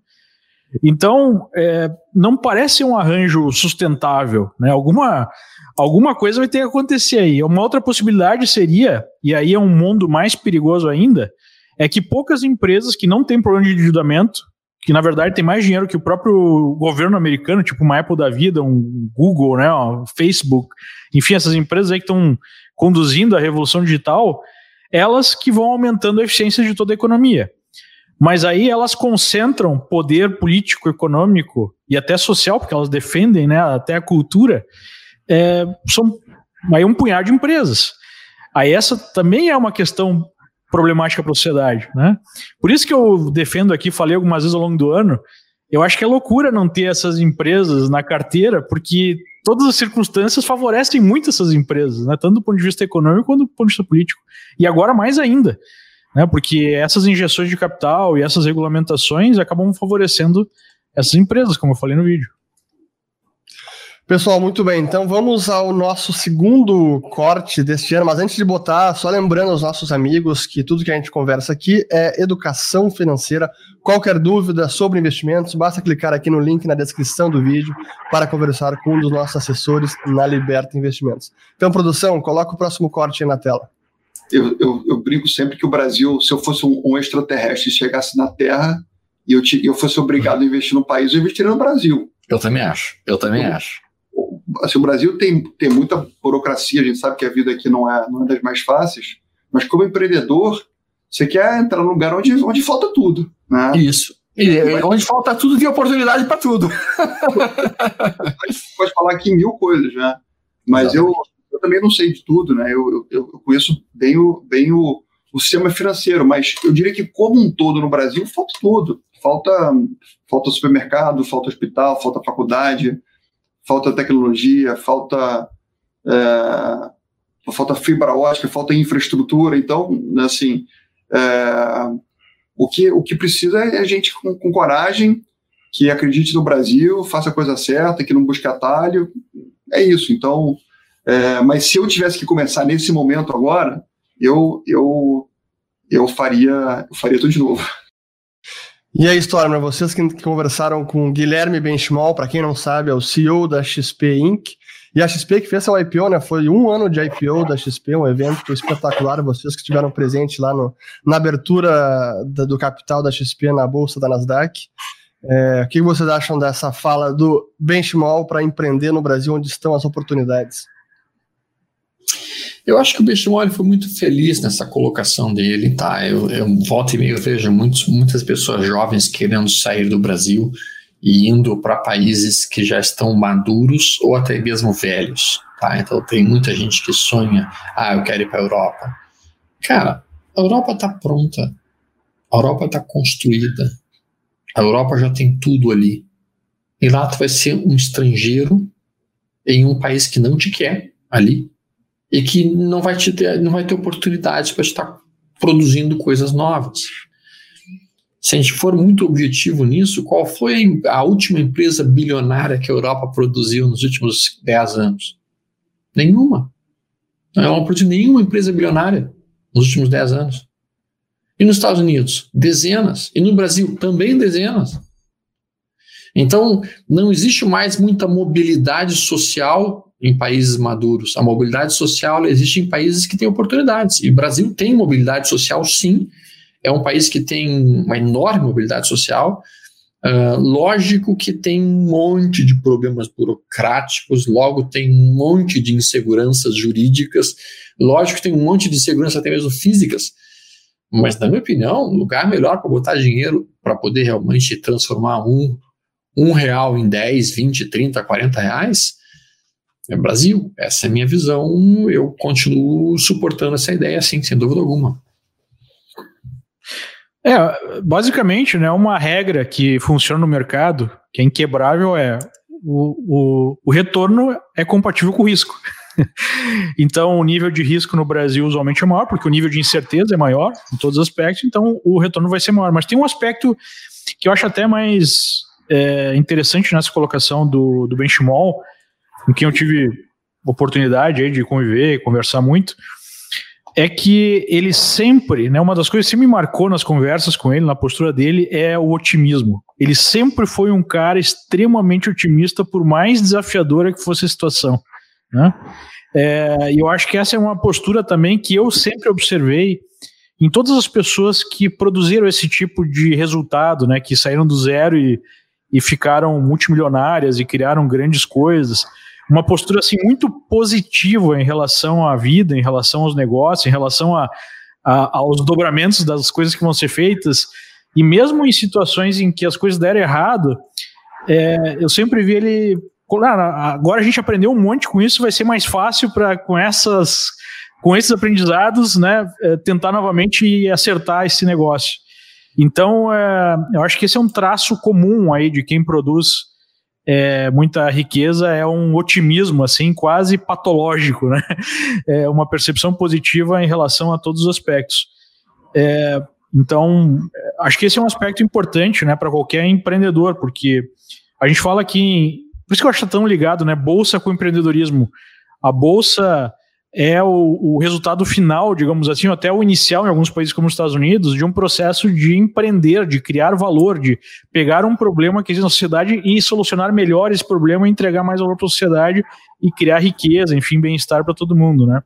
Speaker 2: Então, é, não parece um arranjo sustentável. Né? Alguma, alguma coisa vai ter que acontecer aí. Uma outra possibilidade seria, e aí é um mundo mais perigoso ainda, é que poucas empresas que não têm problema de endividamento, que na verdade tem mais dinheiro que o próprio governo americano, tipo uma Apple da vida, um Google, né, um Facebook, enfim, essas empresas aí que estão conduzindo a revolução digital, elas que vão aumentando a eficiência de toda a economia. Mas aí elas concentram poder político, econômico e até social, porque elas defendem né, até a cultura, é, são aí um punhado de empresas. Aí essa também é uma questão problemática para a sociedade, né? Por isso que eu defendo aqui, falei algumas vezes ao longo do ano, eu acho que é loucura não ter essas empresas na carteira, porque todas as circunstâncias favorecem muito essas empresas, né? Tanto do ponto de vista econômico quanto do ponto de vista político. E agora mais ainda, né? Porque essas injeções de capital e essas regulamentações acabam favorecendo essas empresas, como eu falei no vídeo.
Speaker 1: Pessoal, muito bem. Então vamos ao nosso segundo corte deste ano. Mas antes de botar, só lembrando aos nossos amigos que tudo que a gente conversa aqui é educação financeira. Qualquer dúvida sobre investimentos, basta clicar aqui no link na descrição do vídeo para conversar com um dos nossos assessores na Liberta Investimentos. Então, produção, coloca o próximo corte aí na tela.
Speaker 5: Eu, eu, eu brinco sempre que o Brasil, se eu fosse um, um extraterrestre e chegasse na Terra e eu, te, eu fosse obrigado a investir no país, eu investiria no Brasil.
Speaker 3: Eu também acho. Eu também acho
Speaker 5: assim, o Brasil tem, tem muita burocracia, a gente sabe que a vida aqui não é, não é das mais fáceis, mas como empreendedor, você quer entrar num lugar onde, onde falta tudo. Né?
Speaker 3: Isso. E, mas, onde falta tudo, tem oportunidade para tudo.
Speaker 5: pode falar aqui mil coisas, né? Mas eu, eu também não sei de tudo, né? Eu, eu, eu conheço bem, o, bem o, o sistema financeiro, mas eu diria que como um todo no Brasil falta tudo. Falta, falta supermercado, falta hospital, falta faculdade, falta tecnologia, falta é, falta fibra ótica, falta infraestrutura. Então, assim, é, o, que, o que precisa é a gente com, com coragem que acredite no Brasil, faça a coisa certa, que não busque atalho. É isso. Então, é, mas se eu tivesse que começar nesse momento agora, eu eu eu faria eu faria tudo de novo.
Speaker 1: E a história, para vocês que conversaram com Guilherme Benchimol, para quem não sabe, é o CEO da XP Inc. E a XP que fez seu IPO, né? Foi um ano de IPO da XP, um evento espetacular. Vocês que estiveram presentes lá no, na abertura da, do capital da XP na bolsa da Nasdaq. É, o que vocês acham dessa fala do Benchimol para empreender no Brasil, onde estão as oportunidades?
Speaker 3: Eu acho que o Benchimol foi muito feliz nessa colocação dele, tá? Eu, eu volta e meio vejo muitos, muitas pessoas jovens querendo sair do Brasil e indo para países que já estão maduros ou até mesmo velhos, tá? Então tem muita gente que sonha, ah, eu quero ir para a Europa. Cara, a Europa está pronta, a Europa está construída, a Europa já tem tudo ali. E lá tu vai ser um estrangeiro em um país que não te quer ali e que não vai te ter, não vai ter oportunidades para estar produzindo coisas novas. Se a gente for muito objetivo nisso, qual foi a última empresa bilionária que a Europa produziu nos últimos 10 anos? Nenhuma. Não produziu nenhuma empresa bilionária nos últimos 10 anos. E nos Estados Unidos? Dezenas. E no Brasil? Também dezenas. Então, não existe mais muita mobilidade social em países maduros. A mobilidade social existe em países que têm oportunidades. E o Brasil tem mobilidade social, sim. É um país que tem uma enorme mobilidade social. Uh, lógico que tem um monte de problemas burocráticos, logo tem um monte de inseguranças jurídicas, lógico que tem um monte de inseguranças até mesmo físicas, mas, na minha opinião, o lugar melhor para botar dinheiro para poder realmente transformar um, um real em 10, 20, 30, 40 reais é Brasil. Essa é a minha visão. Eu continuo suportando essa ideia, assim, sem dúvida alguma.
Speaker 2: É, basicamente, né, uma regra que funciona no mercado, que é inquebrável, é o, o, o retorno é compatível com o risco. então, o nível de risco no Brasil usualmente é maior, porque o nível de incerteza é maior em todos os aspectos, então o retorno vai ser maior. Mas tem um aspecto que eu acho até mais é, interessante nessa colocação do, do Benchimol, com quem eu tive oportunidade aí de conviver, conversar muito, é que ele sempre, né, uma das coisas que me marcou nas conversas com ele, na postura dele, é o otimismo. Ele sempre foi um cara extremamente otimista, por mais desafiadora que fosse a situação. Né? É, e eu acho que essa é uma postura também que eu sempre observei em todas as pessoas que produziram esse tipo de resultado, né, que saíram do zero e, e ficaram multimilionárias e criaram grandes coisas. Uma postura assim muito positiva em relação à vida, em relação aos negócios, em relação a, a, aos dobramentos das coisas que vão ser feitas. E mesmo em situações em que as coisas deram errado, é, eu sempre vi ele agora a gente aprendeu um monte com isso, vai ser mais fácil para com essas com esses aprendizados, né, é, tentar novamente acertar esse negócio. Então, é, eu acho que esse é um traço comum aí de quem produz é, muita riqueza, é um otimismo assim quase patológico, né? É uma percepção positiva em relação a todos os aspectos. É, então, acho que esse é um aspecto importante, né, para qualquer empreendedor, porque a gente fala aqui por isso que eu acho tão ligado, né? Bolsa com empreendedorismo. A bolsa é o, o, resultado final, digamos assim, até o inicial em alguns países como os Estados Unidos, de um processo de empreender, de criar valor, de pegar um problema que existe na sociedade e solucionar melhor esse problema, entregar mais valor para a sociedade e criar riqueza, enfim, bem-estar para todo mundo, né?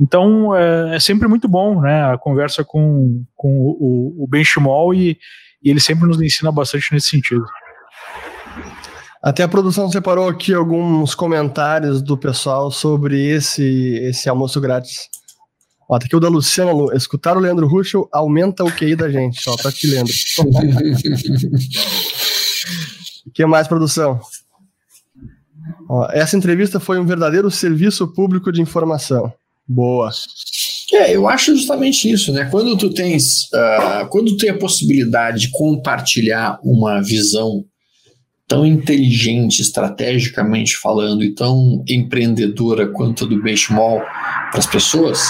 Speaker 2: Então é, é, sempre muito bom, né? A conversa com, com o, o Ben Schmall e, e ele sempre nos ensina bastante nesse sentido.
Speaker 1: Até a produção separou aqui alguns comentários do pessoal sobre esse, esse almoço grátis. Ó, tá aqui o da Luciana Lu. Escutar o Leandro Ruschel aumenta o QI da gente. Ó, tá aqui, Leandro. O que mais, produção? Ó, essa entrevista foi um verdadeiro serviço público de informação. Boa.
Speaker 3: É, eu acho justamente isso, né? Quando tu tens, uh, quando tu tem a possibilidade de compartilhar uma visão tão inteligente estrategicamente falando e tão empreendedora quanto a do Benchmall para as pessoas,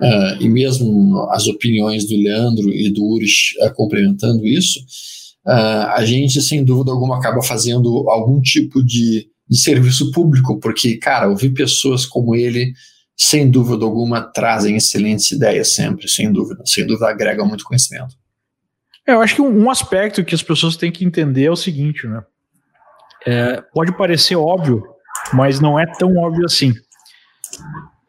Speaker 3: uh, e mesmo as opiniões do Leandro e do Urich uh, complementando isso, uh, a gente, sem dúvida alguma, acaba fazendo algum tipo de, de serviço público, porque, cara, ouvir pessoas como ele, sem dúvida alguma, trazem excelentes ideias sempre, sem dúvida. Sem dúvida, agregam muito conhecimento.
Speaker 2: É, eu acho que um, aspecto que as pessoas têm que entender é o seguinte, né? É, pode parecer óbvio, mas não é tão óbvio assim.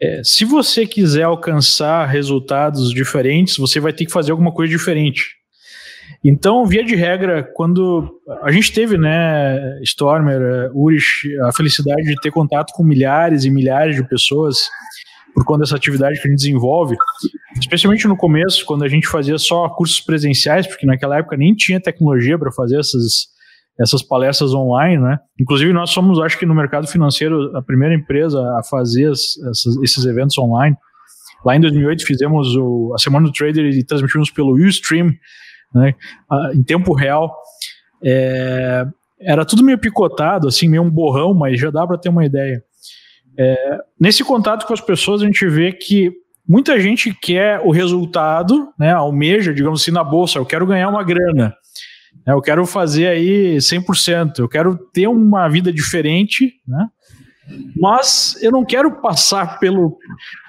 Speaker 2: É, se você quiser alcançar resultados diferentes, você vai ter que fazer alguma coisa diferente. Então, via de regra, quando a gente teve, né, Stormer, Urish, a felicidade de ter contato com milhares e milhares de pessoas por conta dessa atividade que a gente desenvolve, especialmente no começo, quando a gente fazia só cursos presenciais, porque naquela época nem tinha tecnologia para fazer essas, essas palestras online, né? Inclusive nós somos, acho que no mercado financeiro, a primeira empresa a fazer as, essas, esses eventos online. Lá em 2008 fizemos o, a Semana do Trader e transmitimos pelo Ustream, né? em tempo real. É, era tudo meio picotado, assim, meio um borrão, mas já dá para ter uma ideia. É, nesse contato com as pessoas, a gente vê que muita gente quer o resultado, né, almeja, digamos assim, na bolsa, eu quero ganhar uma grana, né, eu quero fazer aí 100%, eu quero ter uma vida diferente, né, mas eu não quero passar pelo,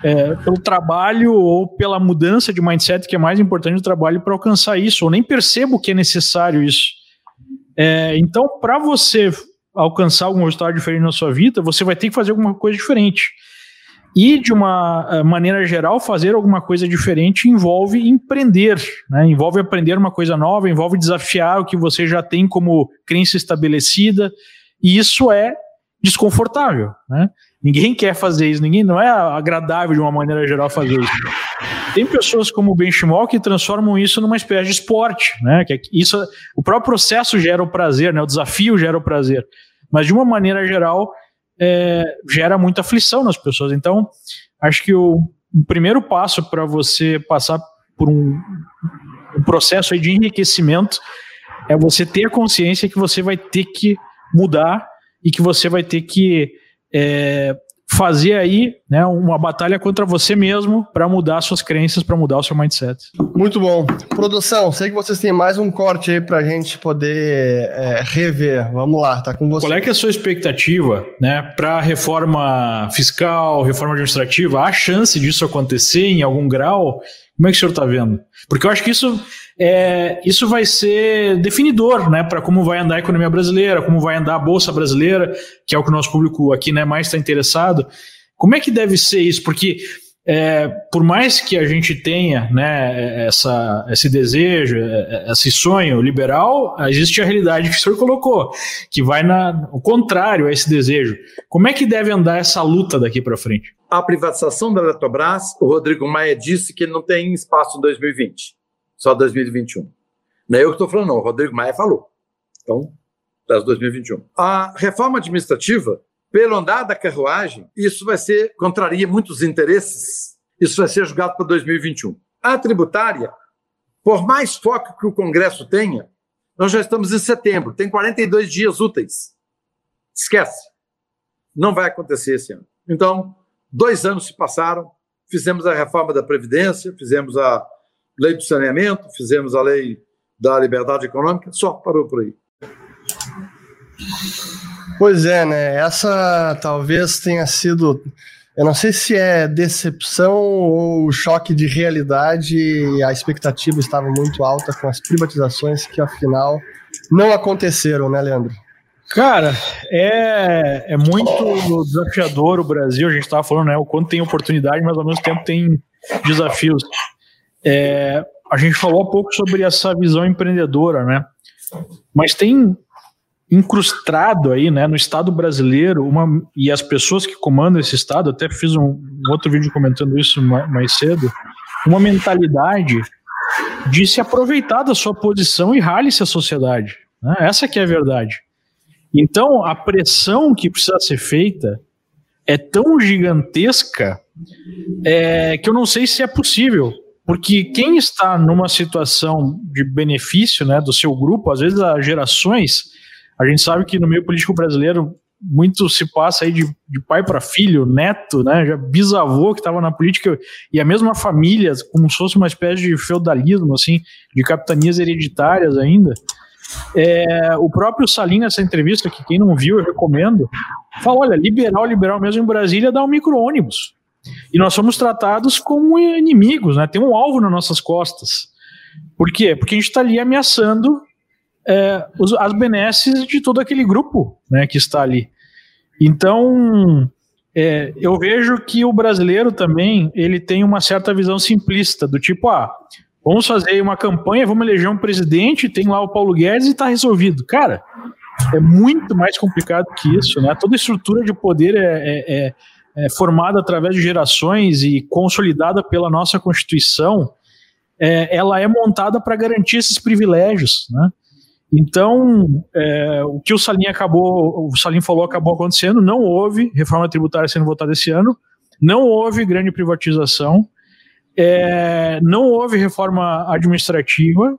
Speaker 2: é, pelo trabalho ou pela mudança de mindset, que é mais importante do trabalho, para alcançar isso, ou nem percebo que é necessário isso. É, então, para você alcançar algum resultado diferente na sua vida, você vai ter que fazer alguma coisa diferente. E, de uma eh, maneira geral, fazer alguma coisa diferente envolve empreender, né? envolve aprender uma coisa nova, envolve desafiar o que você já tem como crença estabelecida, e isso é desconfortável. Né? Ninguém quer fazer isso, ninguém não é agradável de uma maneira geral fazer isso. Tem pessoas como o Benchimol que transformam isso numa espécie de esporte, né? Que é isso, o próprio processo gera o prazer, né? O desafio gera o prazer. Mas de uma maneira geral, é, gera muita aflição nas pessoas. Então, acho que o, o primeiro passo para você passar por um, um processo de enriquecimento é você ter a consciência que você vai ter que mudar e que você vai ter que é, fazer aí né, uma batalha contra você mesmo para mudar suas crenças, para mudar o seu mindset.
Speaker 1: Muito bom. Produção, sei que vocês têm mais um corte aí para a gente poder é, rever. Vamos lá, tá com você.
Speaker 2: Qual é que é a sua expectativa né, para reforma fiscal, reforma administrativa? Há chance disso acontecer em algum grau? Como é que o senhor está vendo? Porque eu acho que isso é, isso vai ser definidor né, para como vai andar a economia brasileira, como vai andar a Bolsa Brasileira, que é o que o nosso público aqui né, mais está interessado. Como é que deve ser isso? Porque é, por mais que a gente tenha né, essa, esse desejo, esse sonho liberal, existe a realidade que o senhor colocou, que vai na, o contrário a esse desejo. Como é que deve andar essa luta daqui para frente?
Speaker 6: A privatização da Eletrobras, o Rodrigo Maia disse que não tem espaço em 2020 só 2021. Não é eu que estou falando, não, o Rodrigo Maia falou. Então, das 2021. A reforma administrativa, pelo andar da carruagem, isso vai ser, contraria muitos interesses, isso vai ser julgado para 2021. A tributária, por mais foco que o Congresso tenha, nós já estamos em setembro, tem 42 dias úteis. Esquece. Não vai acontecer esse ano. Então, dois anos se passaram, fizemos a reforma da Previdência, fizemos a lei do saneamento, fizemos a lei da liberdade econômica, só parou por aí.
Speaker 1: Pois é, né? Essa talvez tenha sido. Eu não sei se é decepção ou choque de realidade. A expectativa estava muito alta com as privatizações que, afinal, não aconteceram, né, Leandro?
Speaker 2: Cara, é, é muito desafiador o Brasil. A gente estava falando, né? O quanto tem oportunidade, mas ao mesmo tempo tem desafios. É, a gente falou há pouco sobre essa visão empreendedora, né? Mas tem incrustado aí, né, no Estado brasileiro, uma, e as pessoas que comandam esse Estado, até fiz um, um outro vídeo comentando isso mais, mais cedo, uma mentalidade de se aproveitar da sua posição e rale-se a sociedade. Né? Essa que é a verdade. Então, a pressão que precisa ser feita é tão gigantesca é, que eu não sei se é possível porque quem está numa situação de benefício né, do seu grupo, às vezes as gerações, a gente sabe que no meio político brasileiro muito se passa aí de, de pai para filho, neto, né, já bisavô que estava na política e a mesma família, como se fosse uma espécie de feudalismo, assim, de capitanias hereditárias ainda. É, o próprio Salim, nessa entrevista, que quem não viu, eu recomendo, fala: olha, liberal, liberal mesmo em Brasília dá um micro-ônibus. E nós somos tratados como inimigos, né? Tem um alvo nas nossas costas. Por quê? Porque a gente está ali ameaçando é, os, as benesses de todo aquele grupo né, que está ali. Então, é, eu vejo que o brasileiro também ele tem uma certa visão simplista, do tipo, ah, vamos fazer uma campanha, vamos eleger um presidente, tem lá o Paulo Guedes e está resolvido. Cara, é muito mais complicado que isso, né? Toda estrutura de poder é, é, é, é formada através de gerações e consolidada pela nossa Constituição, é, ela é montada para garantir esses privilégios, né? Então, é, o que o Salim acabou, o Salim falou acabou acontecendo, não houve reforma tributária sendo votada esse ano, não houve grande privatização, é, não houve reforma administrativa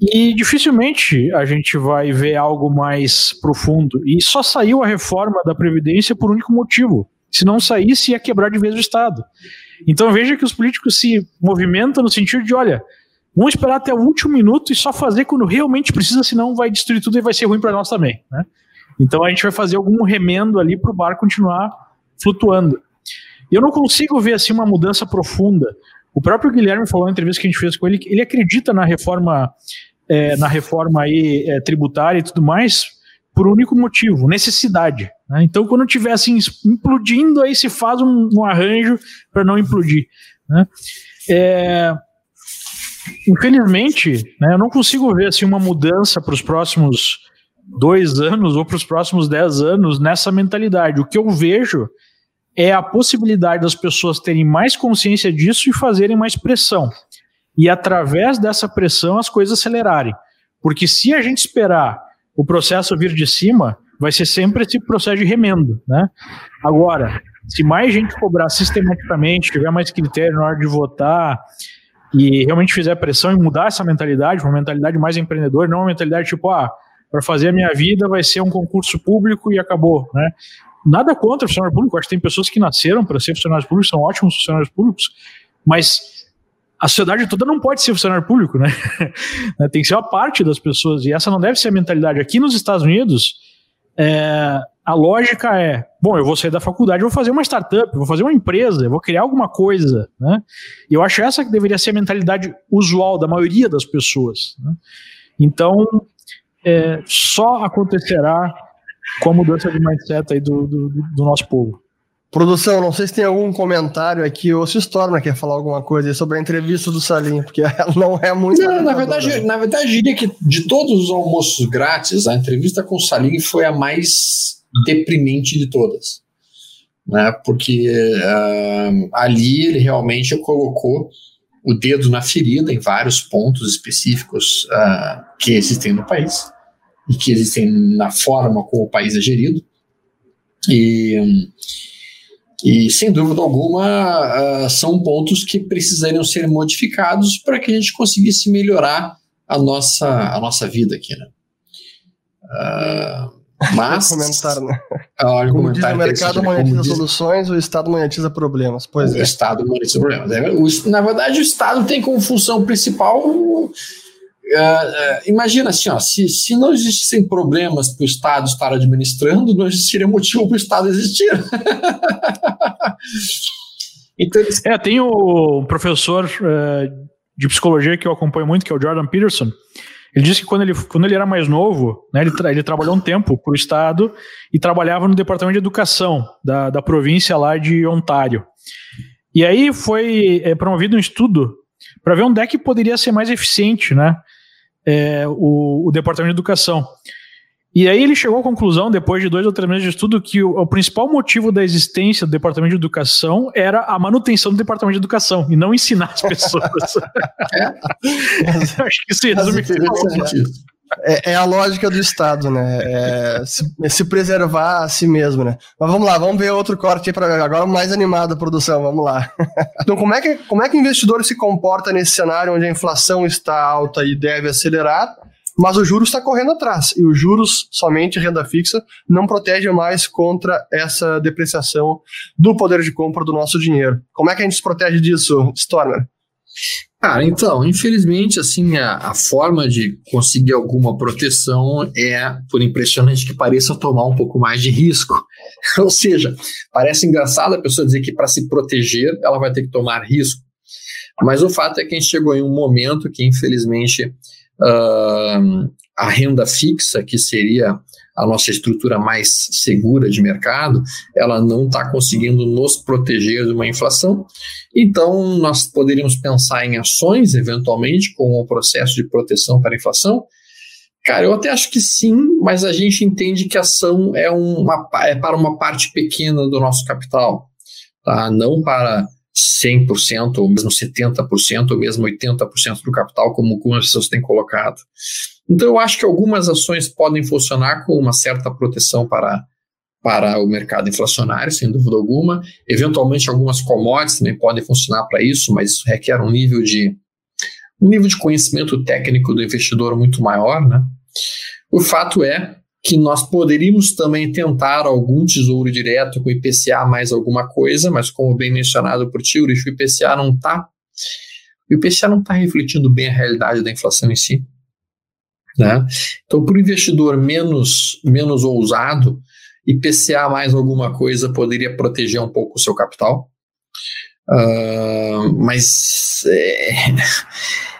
Speaker 2: e dificilmente a gente vai ver algo mais profundo. E só saiu a reforma da Previdência por único motivo. Se não saísse, ia quebrar de vez o Estado. Então veja que os políticos se movimentam no sentido de, olha, Vamos esperar até o último minuto e só fazer quando realmente precisa, senão vai destruir tudo e vai ser ruim para nós também. Né? Então a gente vai fazer algum remendo ali para o bar continuar flutuando. Eu não consigo ver assim uma mudança profunda. O próprio Guilherme falou na entrevista que a gente fez com ele que ele acredita na reforma, é, na reforma aí, é, tributária e tudo mais por um único motivo, necessidade. Né? Então, quando tiver assim implodindo, aí se faz um, um arranjo para não implodir. Né? É, infelizmente, né, eu não consigo ver assim, uma mudança para os próximos dois anos ou para os próximos dez anos nessa mentalidade. O que eu vejo é a possibilidade das pessoas terem mais consciência disso e fazerem mais pressão. E através dessa pressão as coisas acelerarem. Porque se a gente esperar o processo vir de cima, vai ser sempre esse processo de remendo. Né? Agora, se mais gente cobrar sistematicamente, tiver mais critério na hora de votar, e realmente fizer pressão e mudar essa mentalidade, uma mentalidade mais empreendedora, não uma mentalidade tipo, ah, para fazer a minha vida vai ser um concurso público e acabou, né? Nada contra o funcionário público, acho que tem pessoas que nasceram para ser funcionários públicos, são ótimos funcionários públicos, mas a sociedade toda não pode ser funcionário público, né? tem que ser uma parte das pessoas, e essa não deve ser a mentalidade. Aqui nos Estados Unidos, é, a lógica é: bom, eu vou sair da faculdade, vou fazer uma startup, vou fazer uma empresa, vou criar alguma coisa. Né? E eu acho essa que deveria ser a mentalidade usual da maioria das pessoas. Né? Então, é, só acontecerá com a mudança de mindset aí do, do, do nosso povo.
Speaker 1: Produção, não sei se tem algum comentário aqui, ou se o Stormer quer falar alguma coisa sobre a entrevista do Salim, porque ela não é muito.
Speaker 3: Não, na verdade, na verdade, eu diria que de todos os almoços grátis, a entrevista com o Salim foi a mais deprimente de todas. Né? Porque uh, ali ele realmente colocou o dedo na ferida em vários pontos específicos uh, que existem no país e que existem na forma como o país é gerido. E. E, sem dúvida alguma, uh, são pontos que precisariam ser modificados para que a gente conseguisse melhorar a nossa, a nossa vida aqui, né? Uh, mas.
Speaker 1: comentário, né?
Speaker 3: Uh,
Speaker 1: como diz o mercado monetiza diz... soluções, o Estado monetiza problemas. Pois
Speaker 3: o
Speaker 1: é.
Speaker 3: Estado monetiza problemas. É, na verdade, o Estado tem como função principal Uh, imagina assim, ó, se, se não existissem problemas para o Estado estar administrando, não existiria motivo para o Estado existir.
Speaker 2: então, é, tem o professor uh, de psicologia que eu acompanho muito, que é o Jordan Peterson. Ele disse que quando ele, quando ele era mais novo, né, ele, tra ele trabalhou um tempo para o Estado e trabalhava no Departamento de Educação da, da província lá de Ontário. E aí foi é, promovido um estudo para ver onde é que poderia ser mais eficiente, né? É, o, o, Departamento de Educação. E aí ele chegou à conclusão, depois de dois ou três meses de estudo, que o, o, principal motivo da existência do Departamento de Educação era a manutenção do Departamento de Educação e não ensinar as pessoas. é.
Speaker 1: Acho que isso resume é, é, a lógica do Estado, né? É se, é se, preservar a si mesmo, né? Mas vamos lá, vamos ver outro corte aí para agora mais animado a produção, vamos lá. então, como é, que, como é que o investidor se comporta nesse cenário onde a inflação está alta e deve acelerar, mas o juros está correndo atrás? E os juros, somente renda fixa, não protege mais contra essa depreciação do poder de compra do nosso dinheiro. Como é que a gente se protege disso, Stormer?
Speaker 3: Cara, então, infelizmente, assim, a, a, forma de conseguir alguma proteção é, por impressionante que pareça, tomar um pouco mais de risco. Ou seja, parece engraçado a pessoa dizer que para se proteger ela vai ter que tomar risco. Mas o fato é que a gente chegou em um momento que, infelizmente, uh, a renda fixa, que seria a nossa estrutura mais segura de mercado, ela não está conseguindo nos proteger de uma inflação. Então, nós poderíamos pensar em ações, eventualmente, com um processo de proteção para a inflação. Cara, eu até acho que sim, mas a gente entende que ação é, uma, é para uma parte pequena do nosso capital, tá? não para 100% ou mesmo 70% ou mesmo 80% do capital, como algumas pessoas têm colocado. Então, eu acho que algumas ações podem funcionar com uma certa proteção para, para o mercado inflacionário, sem dúvida alguma. Eventualmente, algumas commodities também podem funcionar para isso, mas isso requer um nível de um nível de conhecimento técnico do investidor muito maior, né? O fato é que nós poderíamos também tentar algum tesouro direto com IPCA mais alguma coisa, mas como bem mencionado por ti, o IPCA não está o IPCA não está refletindo bem a realidade da inflação em si. Né? Então, para o investidor menos, menos ousado, IPCA mais alguma coisa poderia proteger um pouco o seu capital. Uh, mas é,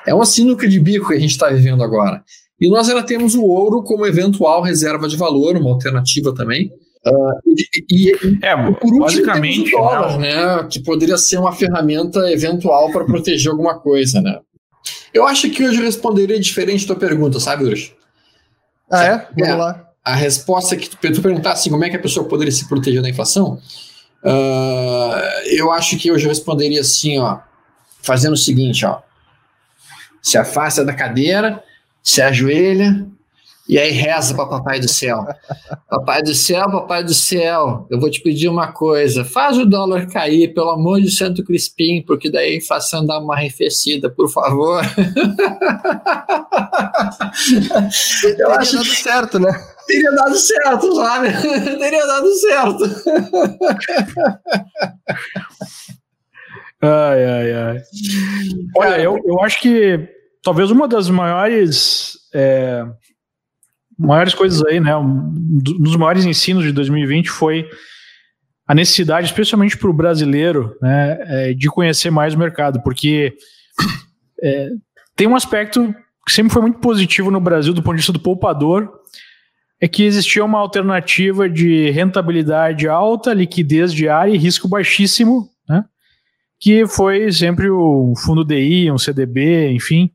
Speaker 3: é uma sinuca de bico que a gente está vivendo agora. E nós ainda temos o ouro como eventual reserva de valor, uma alternativa também. Uh, e, e,
Speaker 2: é, por último, basicamente,
Speaker 3: o dólar, né, que poderia ser uma ferramenta eventual para proteger alguma coisa, né? Eu acho que hoje eu responderia diferente a tua pergunta, sabe, Urs?
Speaker 1: Ah, é? Vamos é, lá.
Speaker 3: A resposta que tu, tu perguntar assim, como é que a pessoa poderia se proteger da inflação? Uh, eu acho que hoje eu responderia assim, ó, fazendo o seguinte, ó. Se afasta da cadeira, se ajoelha, e aí reza para Papai do Céu. Papai do Céu, Papai do Céu, eu vou te pedir uma coisa. Faz o dólar cair, pelo amor de Santo Crispim, porque daí a inflação dá uma arrefecida, por favor.
Speaker 1: eu acho dado certo, né?
Speaker 3: Teria dado certo, sabe? Teria dado certo.
Speaker 2: ai, ai, ai. Olha, eu, eu acho que talvez uma das maiores. É maiores coisas aí, né? Um dos maiores ensinos de 2020 foi a necessidade, especialmente para o brasileiro, né, é, de conhecer mais o mercado, porque é, tem um aspecto que sempre foi muito positivo no Brasil do ponto de vista do poupador, é que existia uma alternativa de rentabilidade alta, liquidez diária e risco baixíssimo, né, que foi sempre o fundo DI, um CDB, enfim,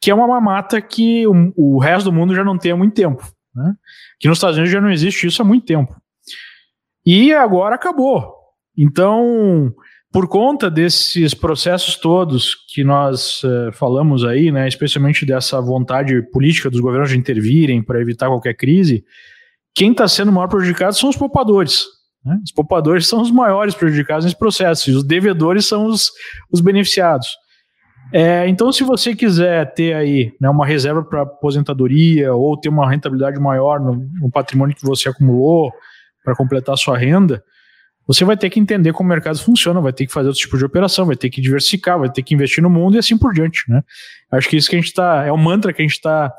Speaker 2: que é uma mamata que o, o resto do mundo já não tem há muito tempo. Né? Que nos Estados Unidos já não existe isso há muito tempo. E agora acabou. Então, por conta desses processos todos que nós uh, falamos aí, né, especialmente dessa vontade política dos governos de intervirem para evitar qualquer crise, quem está sendo maior prejudicado são os poupadores. Né? Os poupadores são os maiores prejudicados nesse processo, e os devedores são os, os beneficiados. É, então, se você quiser ter aí né, uma reserva para aposentadoria ou ter uma rentabilidade maior no, no patrimônio que você acumulou para completar a sua renda, você vai ter que entender como o mercado funciona, vai ter que fazer outro tipo de operação, vai ter que diversificar, vai ter que investir no mundo e assim por diante. Né? Acho que isso que a gente está. É o mantra que a gente está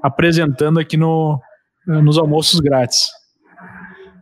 Speaker 2: apresentando aqui no, nos almoços grátis.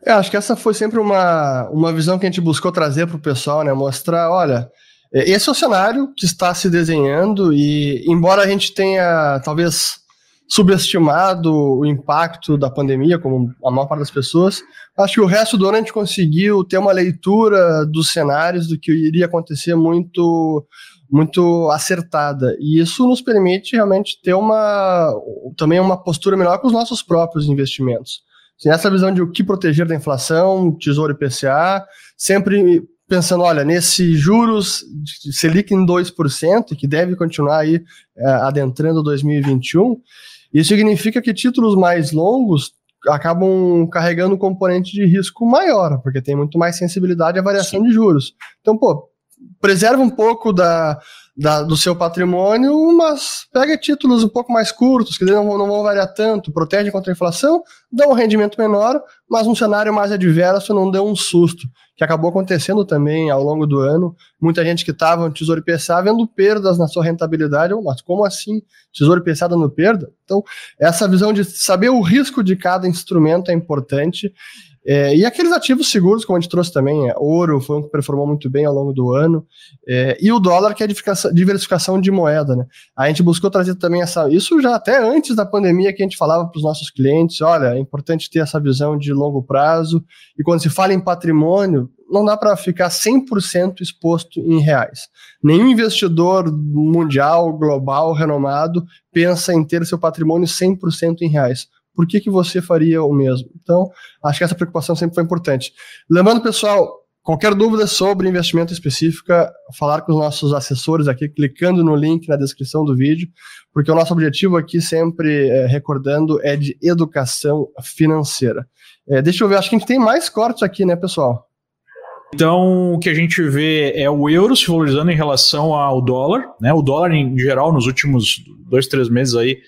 Speaker 1: É, acho que essa foi sempre uma, uma visão que a gente buscou trazer para o pessoal, né? Mostrar, olha, esse é o cenário que está se desenhando e, embora a gente tenha talvez subestimado o impacto da pandemia, como a maior parte das pessoas, acho que o resto do ano a gente conseguiu ter uma leitura dos cenários do que iria acontecer muito muito acertada e isso nos permite realmente ter uma também uma postura melhor com os nossos próprios investimentos. Essa visão de o que proteger da inflação, Tesouro IPCA, sempre pensando, olha, nesse juros de Selic em 2%, que deve continuar aí é, adentrando 2021, isso significa que títulos mais longos acabam carregando um componente de risco maior, porque tem muito mais sensibilidade à variação Sim. de juros. Então, pô, preserva um pouco da, da, do seu patrimônio, mas pega títulos um pouco mais curtos, que não, não vão variar tanto, protege contra a inflação, dá um rendimento menor, mas um cenário mais adverso não deu um susto, que acabou acontecendo também ao longo do ano. Muita gente que estava no Tesouro IPCA vendo perdas na sua rentabilidade, mas como assim? Tesouro IPCA dando perda? Então, essa visão de saber o risco de cada instrumento é importante é, e aqueles ativos seguros, como a gente trouxe também, é, ouro foi um que performou muito bem ao longo do ano, é, e o dólar, que é a diversificação de moeda. Né? A gente buscou trazer também essa. Isso já até antes da pandemia, que a gente falava para os nossos clientes: olha, é importante ter essa visão de longo prazo, e quando se fala em patrimônio, não dá para ficar 100% exposto em reais. Nenhum investidor mundial, global, renomado, pensa em ter seu patrimônio 100% em reais por que, que você faria o mesmo? Então, acho que essa preocupação sempre foi importante. Lembrando, pessoal, qualquer dúvida sobre investimento específica, falar com os nossos assessores aqui, clicando no link na descrição do vídeo, porque o nosso objetivo aqui, sempre é, recordando, é de educação financeira. É, deixa eu ver, acho que a gente tem mais cortes aqui, né, pessoal?
Speaker 2: Então, o que a gente vê é o euro se valorizando em relação ao dólar, né? O dólar, em geral, nos últimos dois, três meses aí,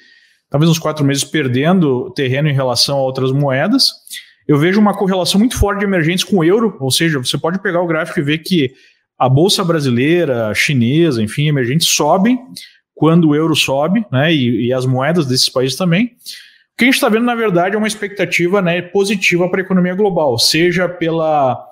Speaker 2: talvez uns quatro meses perdendo terreno em relação a outras moedas. Eu vejo uma correlação muito forte de emergentes com o euro, ou seja, você pode pegar o gráfico e ver que a bolsa brasileira, chinesa, enfim, emergentes sobem quando o euro sobe, né, e, e as moedas desses países também. O que a gente está vendo, na verdade, é uma expectativa né, positiva para a economia global, seja pela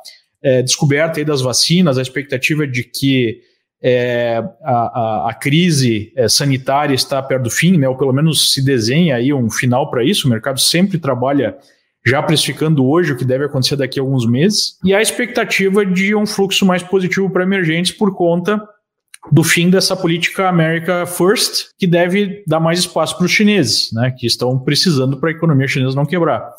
Speaker 2: é, descoberta das vacinas, a expectativa de que é, a, a, a, crise é, sanitária está perto do fim, né, ou pelo menos se desenha aí um final para isso. O mercado sempre trabalha já precificando hoje o que deve acontecer daqui a alguns meses, e a expectativa de um fluxo mais positivo para emergentes por conta do fim dessa política America First, que deve dar mais espaço para os chineses, né, que estão precisando para a economia chinesa não quebrar.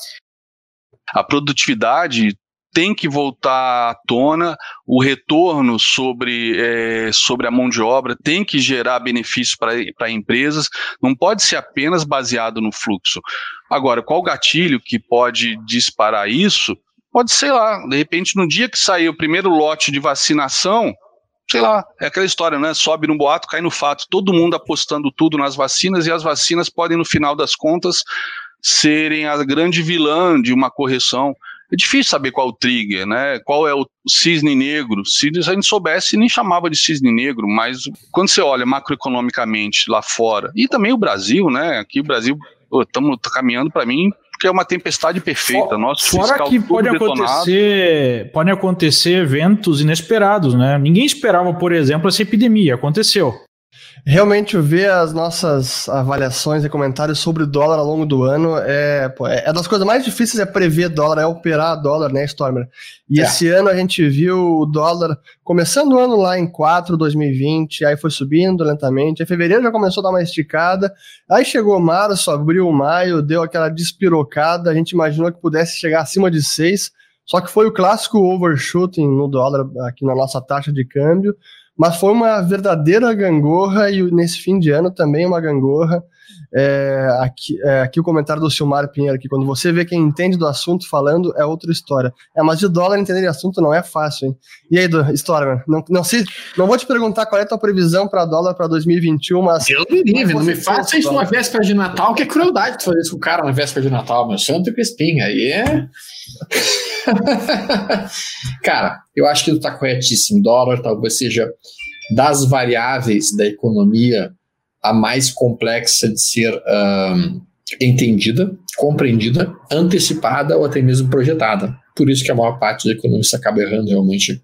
Speaker 7: A produtividade tem que voltar à tona, o retorno sobre, é, sobre a mão de obra tem que gerar benefícios para empresas, não pode ser apenas baseado no fluxo. Agora, qual gatilho que pode disparar isso? Pode ser lá, de repente, no dia que sair o primeiro lote de vacinação, sei lá, é aquela história, né? Sobe no boato, cai no fato, todo mundo apostando tudo nas vacinas e as vacinas podem, no final das contas, serem a grande vilã de uma correção. É difícil saber qual é o trigger, né? Qual é o cisne negro. Se a gente soubesse, nem chamava de cisne negro, mas quando você olha macroeconomicamente lá fora, e também o Brasil, né? Aqui o Brasil, estamos caminhando para mim porque é uma tempestade perfeita. Nosso
Speaker 2: Fora que pode acontecer, pode acontecer eventos inesperados, né? Ninguém esperava, por exemplo, essa epidemia. Aconteceu.
Speaker 1: Realmente ver as nossas avaliações e comentários sobre o dólar ao longo do ano é, pô, é, é das coisas mais difíceis é prever dólar, é operar dólar, né, Stormer? E é. esse ano a gente viu o dólar começando o ano lá em 4, 2020, aí foi subindo lentamente, aí fevereiro já começou a dar uma esticada, aí chegou março, abril, maio, deu aquela despirocada, a gente imaginou que pudesse chegar acima de 6, só que foi o clássico overshooting no dólar aqui na nossa taxa de câmbio, mas foi uma verdadeira gangorra e nesse fim de ano também uma gangorra. É, aqui, é, aqui o comentário do Silmar Pinheiro, que quando você vê quem entende do assunto falando, é outra história. É, mas de dólar entender assunto não é fácil, hein? E aí, do, história, não, não, sei, não vou te perguntar qual é a tua previsão para dólar para 2021, mas.
Speaker 3: Deus me livre, não me faça isso na véspera de Natal, que é crueldade tu fazer isso com o cara na véspera de Natal, meu santo Crispim, aí é. Cara, eu acho que tu está corretíssimo. Dólar talvez seja das variáveis da economia a mais complexa de ser um, entendida, compreendida, antecipada ou até mesmo projetada. Por isso que a maior parte dos economistas acaba errando realmente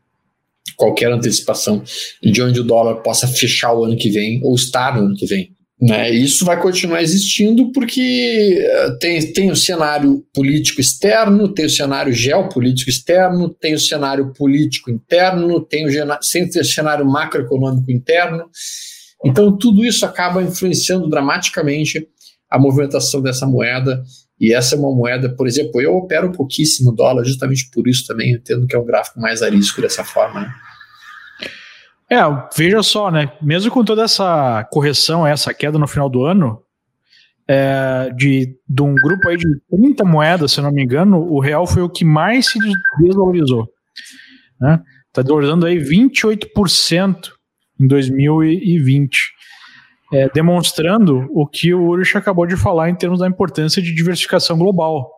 Speaker 3: qualquer antecipação de onde o dólar possa fechar o ano que vem ou estar no ano que vem. Né? Isso vai continuar existindo porque eh, tem, tem o cenário político externo, tem o cenário geopolítico externo, tem o cenário político interno, tem o, tem o cenário macroeconômico interno. Então, tudo isso acaba influenciando dramaticamente a movimentação dessa moeda. E essa é uma moeda, por exemplo, eu opero pouquíssimo dólar, justamente por isso também, entendo que é um gráfico mais arisco dessa forma. Né?
Speaker 2: É, veja só, né? Mesmo com toda essa correção, essa queda no final do ano, é, de, de um grupo aí de 30 moedas, se não me engano, o real foi o que mais se desvalorizou. Né? Tá desvalorizando aí 28% em 2020, é, demonstrando o que o Urich acabou de falar em termos da importância de diversificação global.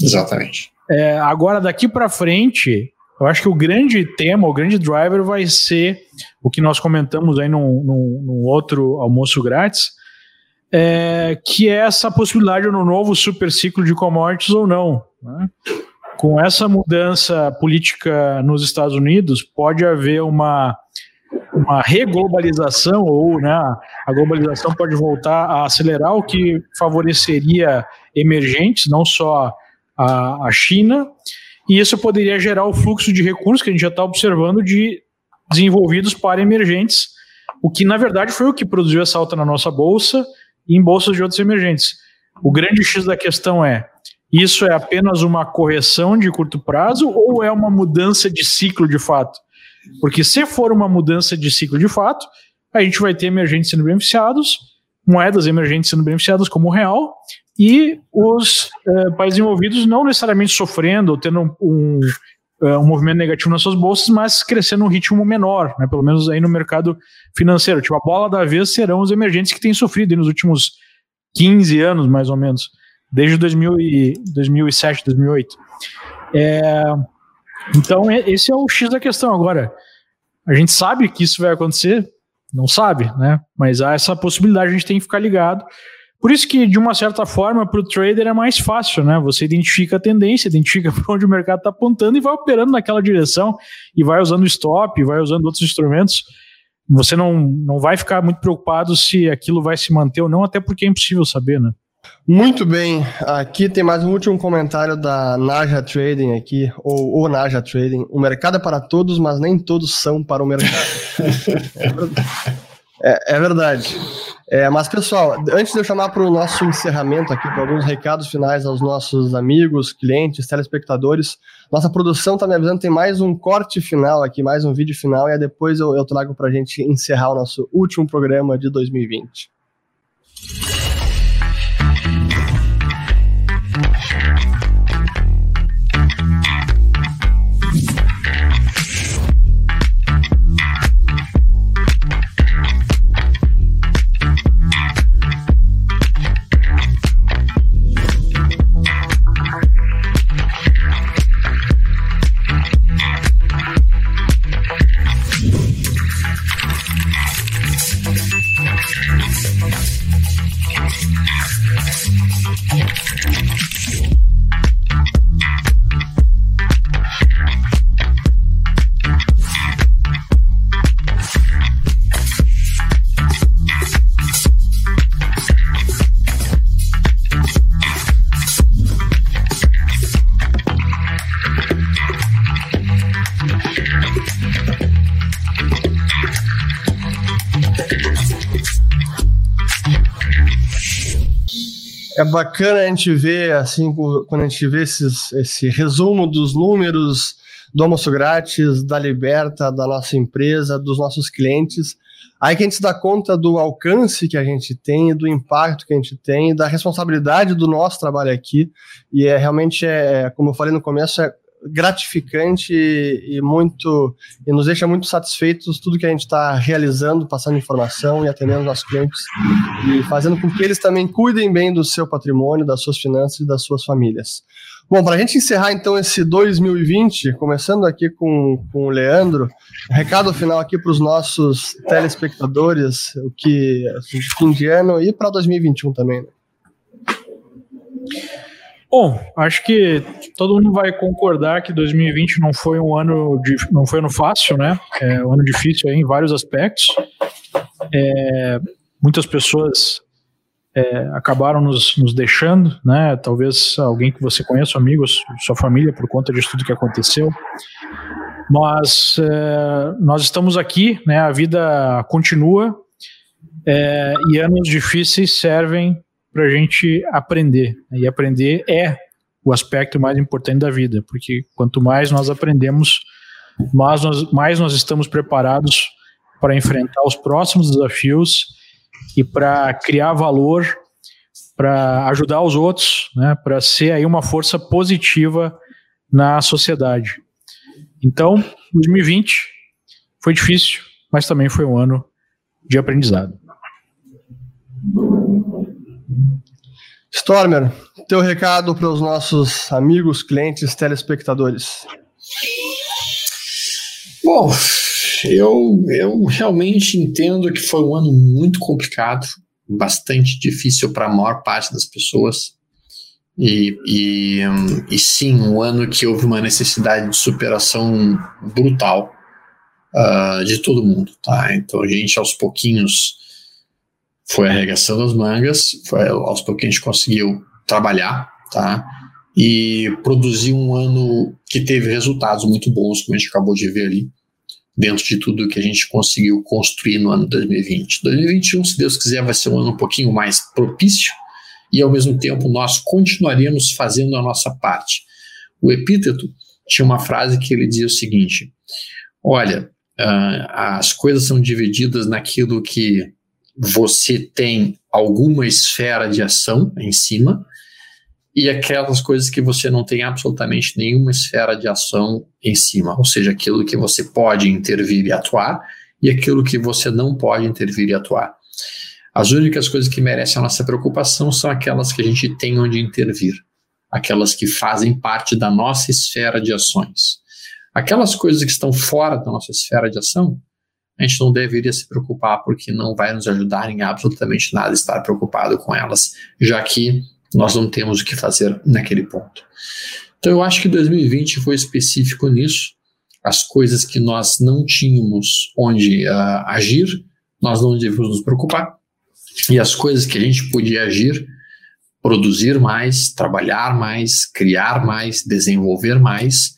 Speaker 3: Exatamente.
Speaker 2: É, agora, daqui para frente, eu acho que o grande tema, o grande driver vai ser o que nós comentamos aí num, num, num outro almoço grátis, é, que é essa possibilidade no novo super ciclo de commodities ou não. Né? Com essa mudança política nos Estados Unidos, pode haver uma, uma reglobalização, ou né, a globalização pode voltar a acelerar, o que favoreceria emergentes, não só a, a China, e isso poderia gerar o fluxo de recursos que a gente já está observando de desenvolvidos para emergentes, o que na verdade foi o que produziu essa alta na nossa bolsa e em bolsas de outros emergentes. O grande X da questão é: isso é apenas uma correção de curto prazo ou é uma mudança de ciclo de fato? Porque se for uma mudança de ciclo de fato, a gente vai ter emergentes sendo beneficiados, moedas emergentes sendo beneficiadas como o real, e os eh, países envolvidos não necessariamente sofrendo ou tendo um, eh, um, movimento negativo nas suas bolsas, mas crescendo um ritmo menor, né, pelo menos aí no mercado financeiro. Tipo, a bola da vez serão os emergentes que têm sofrido nos últimos 15 anos, mais ou menos, desde 2000 e, 2007, 2008. É, então, esse é o X da questão. Agora, a gente sabe que isso vai acontecer? Não sabe, né? Mas há essa possibilidade, a gente tem que ficar ligado por isso que, de uma certa forma, para o trader é mais fácil, né? Você identifica a tendência, identifica para onde o mercado está apontando e vai operando naquela direção e vai usando stop, vai usando outros instrumentos. Você não, não vai ficar muito preocupado se aquilo vai se manter ou não, até porque é impossível saber, né?
Speaker 1: Muito bem, aqui tem mais um último comentário da Naja Trading aqui, ou o Naja Trading. O mercado é para todos, mas nem todos são para o mercado. é, é verdade. É, mas, pessoal, antes de eu chamar para o nosso encerramento aqui, para alguns recados finais aos nossos amigos, clientes, telespectadores, nossa produção está me avisando tem mais um corte final aqui, mais um vídeo final, e aí depois eu, eu trago para a gente encerrar o nosso último programa de 2020. Bacana a gente ver, assim, quando a gente vê esses, esse resumo dos números do almoço grátis, da Liberta, da nossa empresa, dos nossos clientes. Aí que a gente se dá conta do alcance que a gente tem, do impacto que a gente tem, da responsabilidade do nosso trabalho aqui. E é realmente, é, como eu falei no começo, é gratificante e, muito e nos deixa muito satisfeitos tudo que a gente está realizando, passando informação e atendendo nossos clientes e fazendo com que eles também cuidem bem do seu patrimônio, das suas finanças e das suas famílias. Bom, para a gente encerrar então esse 2020, começando aqui com, com o Leandro, recado final aqui para os nossos telespectadores, o que de fim de ano e para 2021 também. Né?
Speaker 2: Bom, acho que todo mundo vai concordar que 2020 não foi um ano de, não foi um ano fácil, né? É um ano difícil em vários aspectos. É, muitas pessoas é, acabaram nos, nos, deixando, né? Talvez alguém que você conheça, amigos, sua família, por conta de tudo que aconteceu. Mas é, nós estamos aqui, né? A vida continua é, e anos difíceis servem para a gente aprender. E aprender é o aspecto mais importante da vida, porque quanto mais nós aprendemos, mais nós, mais nós estamos preparados para enfrentar os próximos desafios e para criar valor, para ajudar os outros, né, para ser aí uma força positiva na sociedade. Então, 2020 foi difícil, mas também foi um ano de aprendizado.
Speaker 1: Stormer, teu recado para os nossos amigos, clientes, telespectadores.
Speaker 3: Bom, eu, eu realmente entendo que foi um ano muito complicado, bastante difícil para a maior parte das pessoas. E, e, e, sim, um ano que houve uma necessidade de superação brutal uh, de todo mundo, tá? Então a gente aos pouquinhos foi arregaçando as mangas, foi, aos pouquinhos a gente conseguiu trabalhar, tá? E produzir um ano que teve resultados muito bons, como a gente acabou de ver ali, dentro de tudo que a gente conseguiu construir no ano 2020. 2021, se Deus quiser, vai ser um ano um pouquinho mais propício e, ao mesmo tempo, nós continuaremos fazendo a nossa parte. O Epíteto tinha uma frase que ele dizia o seguinte: Olha, uh, as coisas são divididas naquilo que você tem alguma esfera de ação em cima e aquelas coisas que você não tem absolutamente nenhuma esfera de ação em cima, ou seja, aquilo que você pode intervir e atuar e aquilo que você não pode intervir e atuar. As únicas coisas que merecem a nossa preocupação são aquelas que a gente tem onde intervir, aquelas que fazem parte da nossa esfera de ações. Aquelas coisas que estão fora da nossa esfera de ação, a gente não deveria se preocupar porque não vai nos ajudar em absolutamente nada estar preocupado com elas, já que nós não temos o que fazer naquele ponto. Então eu acho que 2020 foi específico nisso. As coisas que nós não tínhamos onde uh, agir, nós não devemos nos preocupar. E as coisas que a gente podia agir, produzir mais, trabalhar mais, criar mais, desenvolver mais,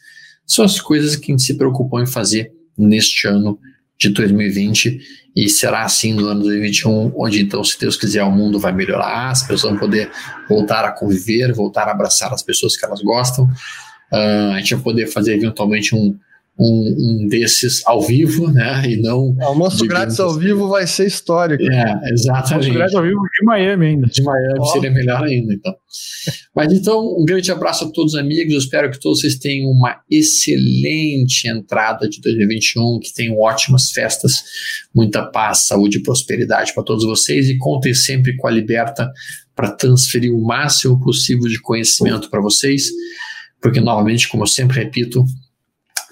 Speaker 3: são as coisas que a gente se preocupou em fazer neste ano de 2020 e será assim no ano 2021, onde então, se Deus quiser, o mundo vai melhorar, as pessoas vão poder voltar a conviver, voltar a abraçar as pessoas que elas gostam, uh, a gente vai poder fazer eventualmente um, um, um, desses ao vivo, né? E não.
Speaker 1: É, o almoço grátis ao assim. vivo vai ser histórico.
Speaker 3: É, exatamente. Almoço
Speaker 2: grátis ao vivo de Miami ainda.
Speaker 3: De Miami oh. seria melhor ainda, então. Mas então, um grande abraço a todos os amigos. Eu espero que todos vocês tenham uma excelente entrada de 2021, que tenham ótimas festas, muita paz, saúde e prosperidade para todos vocês. E contem sempre com a Liberta para transferir o máximo possível de conhecimento para vocês, porque, novamente, como eu sempre repito,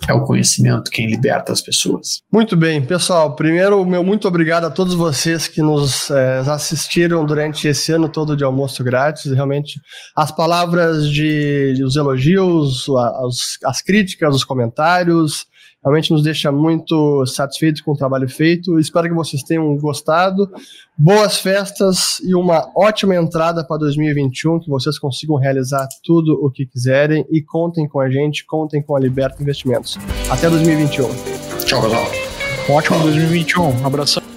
Speaker 3: é o conhecimento quem liberta as pessoas.
Speaker 1: Muito bem, pessoal. Primeiro, meu muito obrigado a todos vocês que nos é, assistiram durante esse ano todo de almoço grátis. Realmente, as palavras de, de os elogios, as, as críticas, os comentários, realmente nos deixa muito satisfeitos com o trabalho feito. Espero que vocês tenham gostado. Boas festas e uma ótima entrada para 2021, que vocês consigam realizar tudo o que quiserem e contem com a gente, contem com a Liberta Investimentos. Até 2021.
Speaker 3: Tchau, pessoal.
Speaker 2: Um ótimo 2021. Um abração.